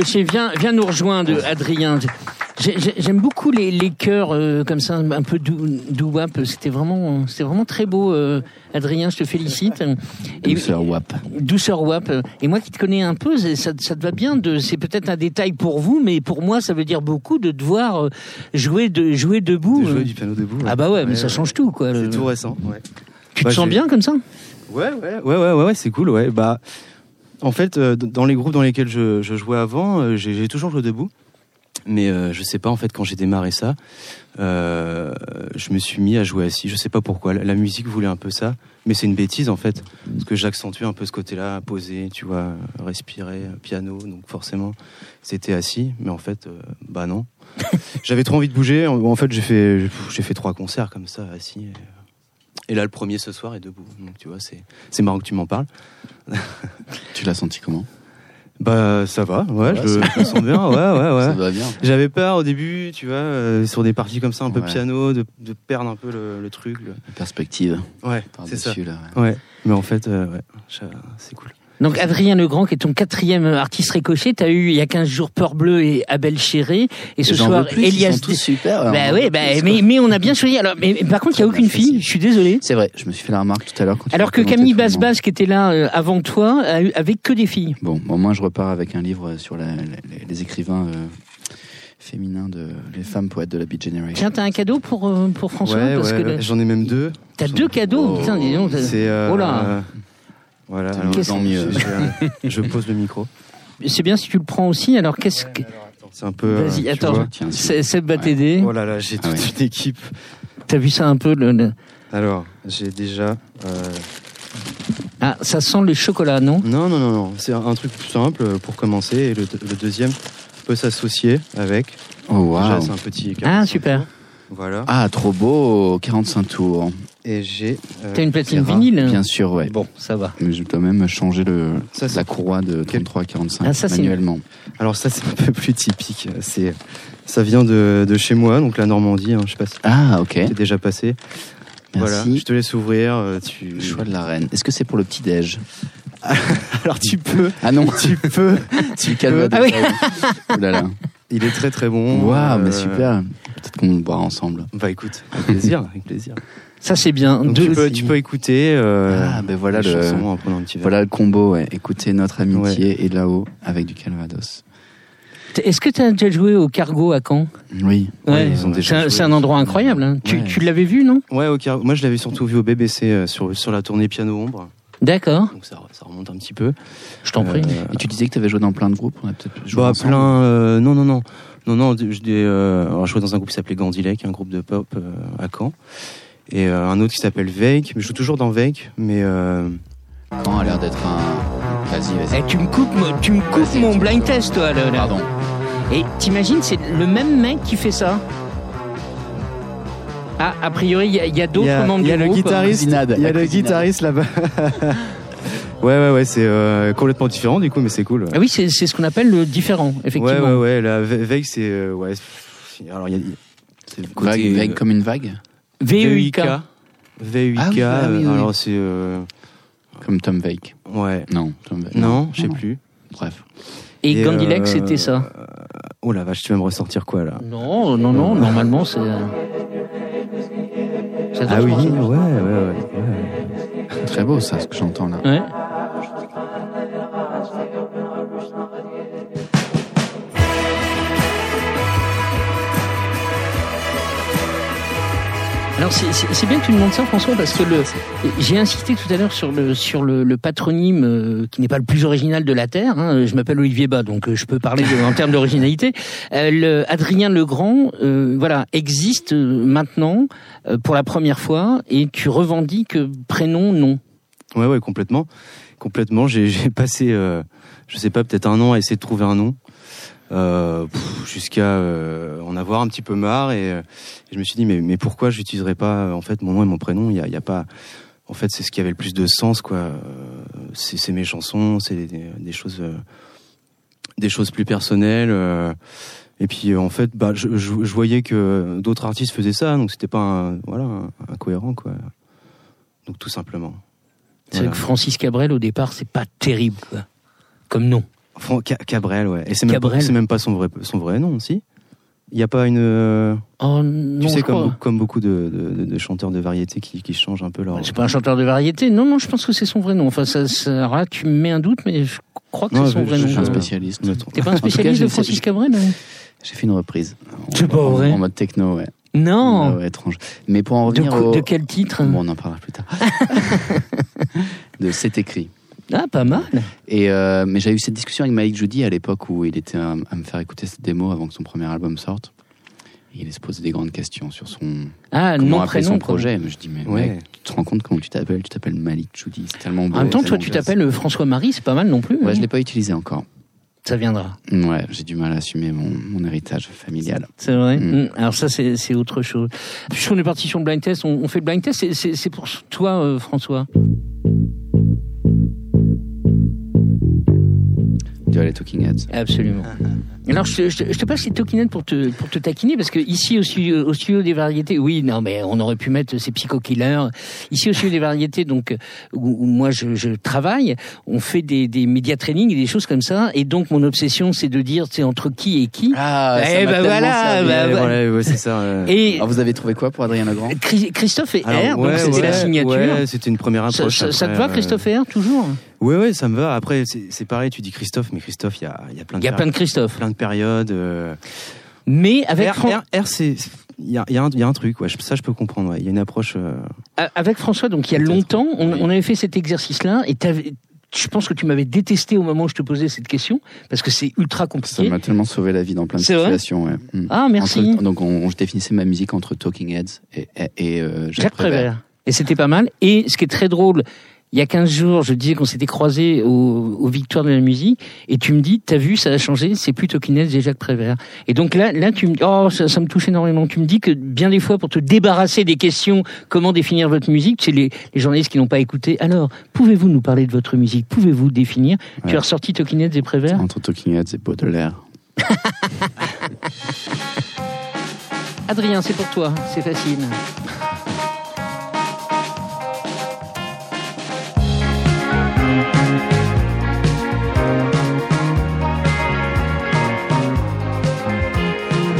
Viens, nous rejoindre, Adrien. J'aime beaucoup les, les chœurs euh, comme ça, un peu doo-wap. C'était vraiment, c'était vraiment très beau, euh, Adrien. Je te félicite. Douceur wap. Douceur wap. Et moi qui te connais un peu, ça, te va bien. C'est peut-être un détail pour vous, mais pour moi, ça veut dire beaucoup de devoir euh, jouer jouer debout. De jouer du piano debout. Ah bah ouais, mais ça change tout. C'est tout récent. Tu te bah, sens bien comme ça? Ouais, ouais, ouais, ouais, ouais, c'est cool. Ouais, bah en fait, euh, dans les groupes dans lesquels je, je jouais avant, euh, j'ai toujours joué debout. Mais euh, je sais pas, en fait, quand j'ai démarré ça, euh, je me suis mis à jouer assis. Je sais pas pourquoi. La, la musique voulait un peu ça. Mais c'est une bêtise, en fait. Parce que j'accentuais un peu ce côté-là, poser, tu vois, respirer, piano. Donc forcément, c'était assis. Mais en fait, euh, bah non. [laughs] J'avais trop envie de bouger. En, en fait, j'ai fait, j'ai fait trois concerts comme ça, assis. Et, et là, le premier ce soir est debout. Donc, tu vois, c'est, c'est marrant que tu m'en parles. [laughs] Tu l'as senti comment? Bah, ça va, ouais, Ouais, je, ça- je me sens bien, ouais, ouais, [laughs] Ça ouais. va bien. J'avais peur au début, tu vois, euh, sur des parties comme ça, un peu Ouais. piano, de, de perdre un peu le, le truc. le- La perspective. Ouais, c'est ça. Là. ouais. Ouais, mais en fait, euh, ouais, ça- c'est cool. Donc Adrien Legrand, qui est ton quatrième artiste récoché, t'as eu il y a 15 jours Peur Bleu et Abel Chéré, et ce soir plus, ils Elias. sont tous super. Bah oui, j'en bah, plus, mais, on a bien choisi. Alors, mais, mais par contre, il y a Très aucune fille. Je suis désolé. C'est vrai, je me suis fait la remarque tout à l'heure. Alors que Camille. Basbas, qui était là euh, avant toi, a eu avec que des filles. Bon, bon, moi je repars avec un livre sur la- les, les écrivains euh, féminins, de, les femmes poètes de la Beat Generation. Tiens, t'as un cadeau pour euh, pour François ouais, parce ouais, que le- j'en ai même deux. t'as deux cadeaux. Oh. Putain, dis donc. t'as- C'est. euh, Oh là. Voilà. Alors, de mieux [laughs] je- pose le micro. C'est bien si tu le prends aussi. Alors qu'est-ce que C'est un peu. Vas-y, attends. Seb va Ouais. t'aider. Oh là là, j'ai Ah toute ouais. une équipe. T'as vu ça un peu le, le- Alors, j'ai déjà. euh, Ah, ça sent le chocolat, non? Non, non, non, non. C'est un, truc plus simple pour commencer. Et le, le deuxième peut s'associer avec. Oh Déjà, waouh. c'est un petit. Ah 45 super. Voilà. Ah, trop beau, 45 tours. Et j'ai. euh, T'as une platine vinyle. Bien sûr, ouais. Bon, ça va. Mais je dois même changer le, Ça, la courroie de 33 à 45 Ah, ça, manuellement. Alors ça, c'est un peu plus typique. C'est, ça vient de, de chez moi, donc la Normandie. Hein, je sais pas si Ah, ok. t'es déjà passé. Voilà. Merci. Je te laisse ouvrir. euh, Tu... Choix de la reine. Est-ce que c'est pour le petit-déj [laughs] Alors tu peux. Ah non, Tu peux. [laughs] tu le calmes. Ah oui. Oh là là. Il est très très bon. Waouh, mais Euh, super. Peut-être qu'on le boira ensemble. Bah écoute, avec plaisir, avec plaisir. [laughs] Ça c'est bien. Donc, tu, peux, tu peux écouter. euh, Ah, ben voilà le- chansons en prenant un petit verre. Voilà le combo, ouais. Écoutez notre amitié et là-haut avec du Calvados. Est-ce que t'as déjà joué au Cargo à Caen? Oui. Ouais. C'est un- joué. c'est un endroit incroyable. hein. Tu, Ouais. tu l'avais vu, non? Ouais, ok. Moi, je l'avais surtout vu au BBC euh, sur, sur la tournée Piano Ombre. D'accord. Donc ça, ça remonte un petit peu. Je t'en prie. Euh, Et tu disais que tu avais joué dans plein de groupes. On a peut-être joué Bah, ensemble. plein. euh, non, non, non. Non, non, je, dis, euh, je jouais dans un groupe qui s'appelait Gandilek, un groupe de pop euh, à Caen. Et euh, un autre qui s'appelle Veik. Je joue toujours dans Veik, mais. euh, Quand a l'air d'être un. Vas-y, vas-y. Eh, tu me coupes, mon- tu me coupes mon blind test, toi. Là, là. Pardon. Et t'imagines, c'est le même mec qui fait ça? Ah, a priori, il y a, a d'autres a, membres il y a du le groupe. guitariste, il y a le guitariste là-bas. [laughs] ouais, ouais, ouais, c'est euh, complètement différent du coup, mais c'est cool. Ah oui, c'est c'est ce qu'on appelle le différent, Ouais, effectivement. ouais, ouais. La Ve- Veik, c'est euh, ouais. Alors, il y a. Vague, vague euh, comme une vague VEIK. VEIK. Ah oui, ah oui, oui. Alors, c'est. euh, Comme Tom Vake. ouais. Non, Tom Vake. Non, je sais plus. Bref. Et, Et, Gandilek, euh, c'était ça. Oh la vache, tu vas me ressortir quoi là Non, non, non, normalement, c'est. Ah oui, ouais, ouais, ouais. ouais. Très beau ça, ce que j'entends là. Ouais. Alors c'est- bien que tu demandes ça François parce que j'ai insisté tout à l'heure sur le sur le, le patronyme euh, qui n'est pas le plus original de la terre. hein. Je m'appelle Olivier Bas donc euh, je peux parler de- en termes d'originalité. Euh, le Adrien Legrand euh, voilà existe euh, maintenant euh, pour la première fois et tu revendiques prénom nom. Ouais, ouais, complètement. Complètement. J'ai passé, je sais pas, peut-être un an à essayer de trouver un nom. Euh, jusqu'à euh, en avoir un petit peu marre et, euh, je me suis dit mais mais pourquoi j'utiliserais pas en fait mon nom et mon prénom? Il y a, y a pas en fait c'est ce qui avait le plus de sens quoi. C'est mes chansons c'est des, des choses des choses plus personnelles et puis en fait bah je, je, je voyais que d'autres artistes faisaient ça donc c'était pas un, voilà incohérent quoi. Donc tout simplement. C'est vrai que Francis Cabrel au départ c'est pas terrible quoi. comme nom. Cabrel, ouais. Et c'est même, Cabrel. pas- c'est même pas son vrai, son vrai nom, si? Il n'y a pas une. euh, Oh, non, tu sais, comme, beaucoup de, de- de chanteurs de variété qui, qui changent un peu leur. C'est pas un chanteur de variété. Non, non, je pense que c'est son vrai nom. Enfin, ça, ça, alors là, tu me mets un doute, mais je crois que c'est son je- vrai je- nom. Je suis un je- spécialiste. T'es pas un cas, spécialiste de Francis Cabrel hein? J'ai fait une reprise. C'est En- pas vrai. En mode techno, ouais. Non. Ouais, étrange. Mais pour en de, revenir au... de quel titre? Bon, on en parlera plus tard. [laughs] de C'est écrit. Ah, pas mal. Et euh, mais j'avais eu cette discussion avec Malik Judy à l'époque où il était à, à me faire écouter cette démo avant que son premier album sorte. Et il se posait des grandes questions sur son Ah, comment non, appeler prénom. son projet. Mais je dis mais Ouais. mec, tu te rends compte comment tu t'appelles? Tu t'appelles Malik Judy. C'est tellement beau. En même temps, toi, tu t'appelles euh, François-Marie, c'est pas mal non plus. Ouais, hein. je l'ai pas utilisé encore. Ça viendra. Ouais, j'ai du mal à assumer mon, mon héritage familial. C'est vrai. Mm. Mm. Alors ça, c'est c'est autre chose. Puisqu'on est parti sur le blind test, on, on fait le blind test. C'est pour toi, euh, François. Les Talking Heads. Absolument. [laughs] Alors, je, te- je, je te passe les pour te, pour te taquiner, parce que ici, au studio, au studio des variétés, oui, non, mais on aurait pu mettre ces psycho-killers. Ici, au studio des variétés, donc, où, où moi je, je travaille, on fait des, des média training et des choses comme ça. Et donc, mon obsession, c'est de dire, c'est entre qui et qui. Ah, ça Eh ben voilà, bah, Ouais, bah. voilà, ouais, c'est ça. ouais. Et Alors, vous avez trouvé quoi pour Adrien Legrand? Chris- Christophe et R, donc ouais, c'était la signature. Ouais, c'était une première Ça, approche. ça- ça te va, Christophe et R, toujours? Ouais, ouais, ça me va. Après, c'est pareil, tu dis Christophe, mais Christophe, il y a, il y a plein de Il y a plein de Christophe. plein de périodes. euh, Mais avec, R, Fran- R, R, c'est. Il y a, y, a un- il y a un truc, ouais, ça je peux comprendre. ouais. Il y a une approche. euh, Avec François, donc il y a longtemps, on, Oui. on avait fait cet exercice-là et je pense que tu m'avais détesté au moment où je te posais cette question parce que c'est ultra Ça compliqué. m'a tellement sauvé la vie dans plein de situations. ouais. Mm. Ah, merci. Entre- donc on, on- je définissais ma musique entre Talking Heads et, et, et, euh, Jacques, Jacques Prévert. Et c'était pas mal. Et ce qui est très drôle, il y a 15 jours, je disais qu'on s'était croisés aux, aux Victoires de la musique et tu me dis, t'as vu, ça a changé, c'est plus Tokinez et Jacques Prévert. Et donc là, là, tu me dis, oh, ça, ça me touche énormément. Tu me dis que bien des fois, pour te débarrasser des questions, comment définir votre musique, c'est les, les journalistes qui n'ont pas écouté. Alors, pouvez-vous nous parler de votre musique? Pouvez-vous définir? Tu as ressorti Tokinez et Prévert? Entre Heads et Baudelaire. [laughs] Adrien, c'est pour toi, c'est facile.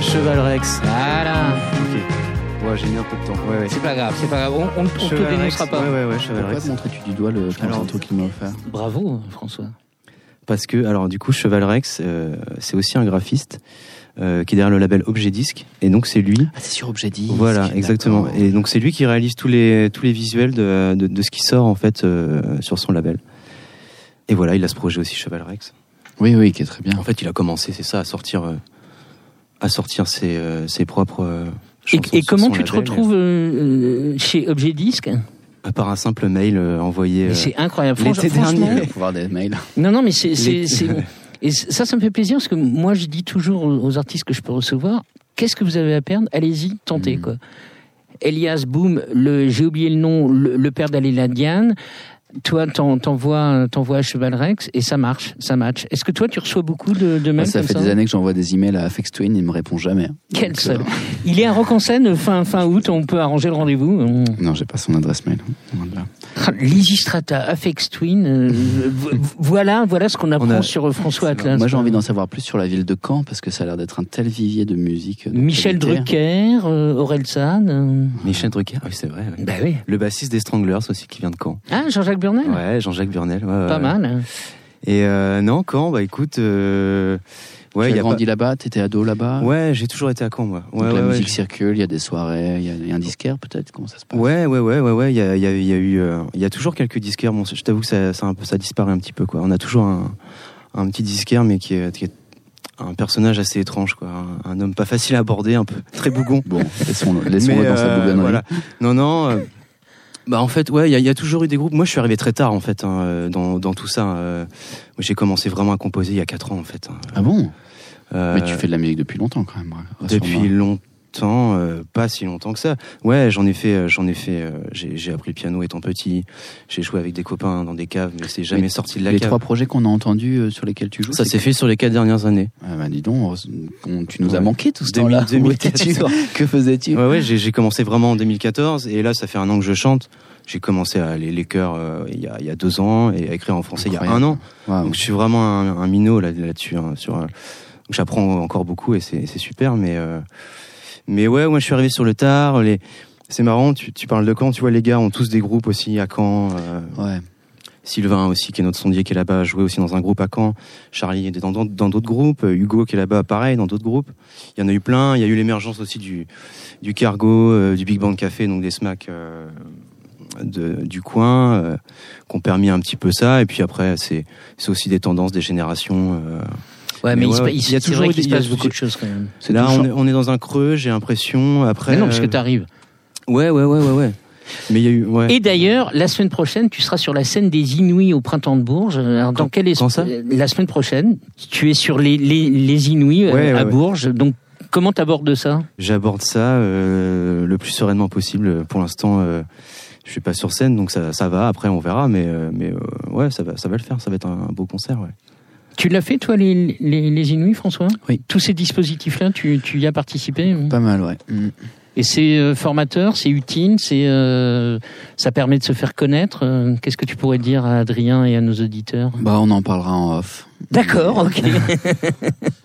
Cheval Rex. Voilà. Ok. Ouais, j'ai mis un peu de temps. Ouais, ouais. C'est pas grave, c'est pas grave. On, on, on te dénoncera pas. Ouais, ouais, ouais, Cheval Rex. te montrais-tu du doigt le concerto qu'il m'a offert Bravo, François. Parce que, alors, du coup, Cheval Rex, euh, c'est aussi un graphiste euh, qui est derrière le label Objet Disque. Et donc, c'est lui. Ah, c'est sur Objet Disque. Voilà, exactement. Et donc, c'est lui qui réalise tous les, tous les visuels de, de, de ce qui sort, en fait, euh, sur son label. Et voilà, il a ce projet aussi, Cheval Rex. Oui, oui, qui est très bien. En fait, il a commencé, c'est ça, à sortir, euh, à sortir ses, euh, ses propres. euh, Et, comment tu te label. retrouves euh, chez Objet Disque? Par un simple mail envoyé. C'est incroyable. l'été Franchement- dernier. franchement- [laughs] Il faut voir des mails. Non, non, mais c'est, et ça, ça me fait plaisir parce que moi, je dis toujours aux artistes que je peux recevoir, qu'est-ce que vous avez à perdre? Allez-y, tentez Mhm. quoi. Elias Boom, le, j'ai oublié le nom, le, le père d'Aléla Diane. Toi, t'en- t'envoies, t'envoies à Cheval Rex et ça marche, ça match. Est-ce que toi, tu reçois beaucoup de, mails ça comme fait ça des années que j'envoie des emails à Afex Twin, il me répond jamais. Quel Donc, seul. euh, [laughs] Il est à Rock en scène fin, fin août, on peut arranger le rendez-vous. On- Non, j'ai pas son adresse mail. Là. Ah, Lysistrata, Afex Twin, euh, vo- voilà, voilà ce qu'on apprend a- sur euh, François Atlas. Moi, j'ai envie d'en savoir plus sur la ville de Caen parce que ça a l'air d'être un tel vivier de musique. de Michel qualité. Drucker, euh, Aurel San. euh, Michel Drucker, oui, c'est vrai. ouais. bah oui. Le bassiste des Stranglers aussi qui vient de Caen. Ah, Jean-Jacques Burnel Ouais, Jean-Jacques Burnel. ouais, Pas ouais. mal. Et euh, non, Caen, bah écoute, euh, ouais, tu as pas... grandi là-bas, t'étais ado là-bas? Ouais, j'ai toujours été à Caen, moi. Ouais, Donc la musique ouais, circule, il y a des soirées, il y a, il y a un disquaire peut-être? Comment ça se passe? Ouais, ouais, ouais, ouais, ouais. Il y a, il y a- il y a eu, euh, il y a toujours quelques disquaires. Bon, je t'avoue que ça, ça, un peu, ça disparaît un petit peu, quoi. On a toujours un, un petit disquaire, mais qui est, qui est un personnage assez étrange, quoi. Un, un homme pas facile à aborder, un peu très bougon. Bon, laissons-le laissons dans sa euh, bougonnerie. voilà. Non, non. Bah en fait, ouais, il y, a- il y a toujours eu des groupes. Moi, je suis arrivé très tard, en fait, hein, euh, dans, dans tout ça. euh. J'ai commencé vraiment à composer il y a 4 ans, en fait. hein. Ah bon? Euh, Mais tu fais de la musique depuis longtemps quand même. rassure-moi. depuis longtemps, euh, pas si longtemps que ça. Ouais, j'en ai fait, euh, j'en ai fait. euh, j'ai appris le piano étant petit. J'ai joué avec des copains dans des caves, mais c'est jamais Mais sorti de la Les cave. trois projets qu'on a entendus euh, sur lesquels tu joues, Ça s'est fait sur les quatre dernières années. Ah bah dis donc, on- tu nous as Ouais. manqué tout ce 2000, temps-là. Où 2014. étais-tu [laughs] Que faisais-tu Ouais, ouais, j'ai commencé vraiment en 2014 et là, ça fait un an que je chante. J'ai commencé à les, les chœurs euh, il y, a, il y a deux ans et à écrire en français il y a un an. Donc je suis vraiment un, un minot là- là-dessus. hein, sur, euh, j'apprends encore beaucoup et c'est c'est super. Mais euh, mais ouais, moi je suis arrivé sur le tard. Les c'est marrant. Tu, tu parles de Caen. Tu vois, les gars ont tous des groupes aussi à Caen. euh, Ouais. Sylvain aussi, qui est notre sondier, qui est là-bas, a joué aussi dans un groupe à Caen. Charlie est dans dans dans d'autres groupes. Euh, Hugo, qui est là-bas, pareil, dans d'autres groupes. Il y en a eu plein. Il y a eu l'émergence aussi du, du Cargo, euh, du Big Band Café, donc des smacks euh, de, du coin, euh, qui ont permis un petit peu ça. Et puis après, c'est c'est aussi des tendances, des générations. Ouais, mais, Mais il, se y a toujours qu'il se passe beaucoup de choses quand même. C'est là, on est, on est dans un creux, j'ai l'impression. Après, Mais non, parce que euh, t'arrives. Ouais, ouais, ouais, ouais, ouais. Mais y a eu, ouais. Et d'ailleurs, la semaine prochaine, tu seras sur la scène des Inuits au printemps de Bourges. Alors, dans Quand- quel es- ça La semaine prochaine, tu es sur les, les, les Inuits euh, Ouais, à ouais. Bourges. Donc, comment t'abordes ça? J'aborde ça euh, le plus sereinement possible. Pour l'instant, euh, je suis pas sur scène, donc ça, ça va. Après, on verra, mais, euh, mais ouais, ça va, ça va le faire. Ça va être un, un beau concert. Ouais. Tu l'as fait, toi, les, les, les Inuits, François? Oui. Tous ces dispositifs-là, tu, tu y as participé Pas mal, ouais. Mm. Et c'est euh, formateur, c'est utile, c'est euh, ça permet de se faire connaître. Euh, Qu'est-ce que tu pourrais dire à Adrien et à nos auditeurs? Bah, on en parlera en off. D'accord, ok. [laughs]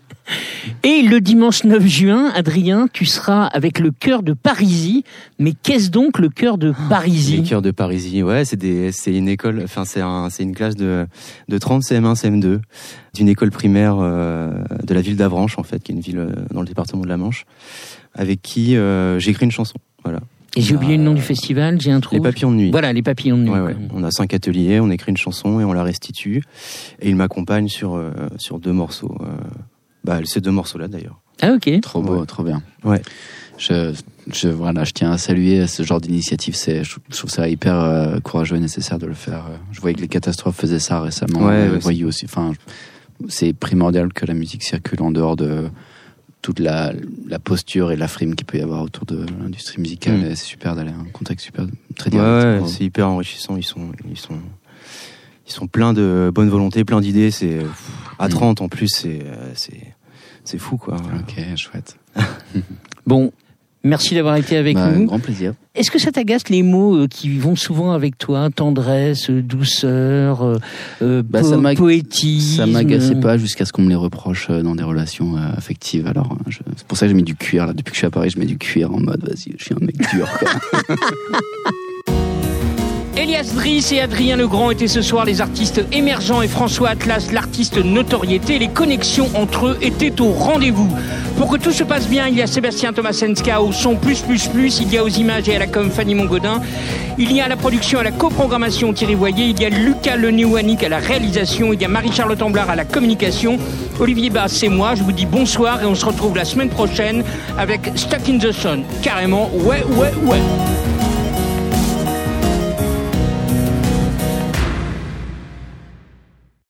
Et le dimanche 9 juin, Adrien, tu seras avec le chœur de Parisie. Mais qu'est-ce donc le chœur de Les Parisie chœurs de Parisie, ouais, c'est une école, enfin c'est un, une classe de, de 30 CM1, CM2 d'une école primaire euh, de la ville d'Avranches en fait, qui est une ville euh, dans le département de la Manche, avec qui euh, j'ai écrit une chanson. Voilà. Et j'ai oublié le nom du festival, j'ai un trou. Les papillons de nuit. Voilà, les papillons de nuit. Ouais, ouais. quoi. On a cinq ateliers, on écrit une chanson et on la restitue. Et il m'accompagne sur, euh, sur deux morceaux. euh, bah, ces deux morceaux-là d'ailleurs. Ah ok. Trop beau, Ouais. trop bien. Ouais. Je, je, voilà, je tiens à saluer ce genre d'initiative. C'est, je, je trouve ça hyper euh, courageux et nécessaire de le faire. Euh, Je voyais que les catastrophes faisaient ça récemment. Ouais, Euh, ouais, voyez aussi. Enfin, c'est primordial que la musique circule en dehors de toute la, la posture et la frime qu'il peut y avoir autour de l'industrie musicale. Mm. Et c'est super d'aller à un contexte super très direct. ouais, c'est hyper enrichissant. Ils sont, ils sont, ils sont pleins de bonne volonté, plein d'idées. C'est à Mm. 30 en plus, c'est, c'est, c'est fou quoi. Ok, chouette. [laughs] Bon, merci d'avoir été avec Bah, nous. grand plaisir. Est-ce que ça t'agace les mots euh, qui vont souvent avec toi Tendresse, euh, douceur, euh, euh, Bah, po- ça poétisme Ça m'agaçait pas jusqu'à ce qu'on me les reproche dans des relations affectives. Alors, c'est pour ça que j'ai mis du cuir. Là, depuis que je suis à Paris, je mets du cuir en mode, vas-y, je suis un mec dur. Quoi. [laughs] Elias et Adrien Legrand étaient ce soir les artistes émergents et François Atlas, l'artiste notoriété. Les connexions entre eux étaient au rendez-vous. Pour que tout se passe bien, il y a Sébastien Tomasenska au son plus plus plus, il y a aux images et à la com Fanny Mongodin, il y a à la production, à la coprogrammation Thierry Voyer, il y a Lucas Leneuanic à la réalisation, il y a Marie-Charlotte Amblard à la communication, Olivier Bass c'est moi, je vous dis bonsoir et on se retrouve la semaine prochaine avec Stuck in the Sun. Carrément, ouais, ouais, ouais.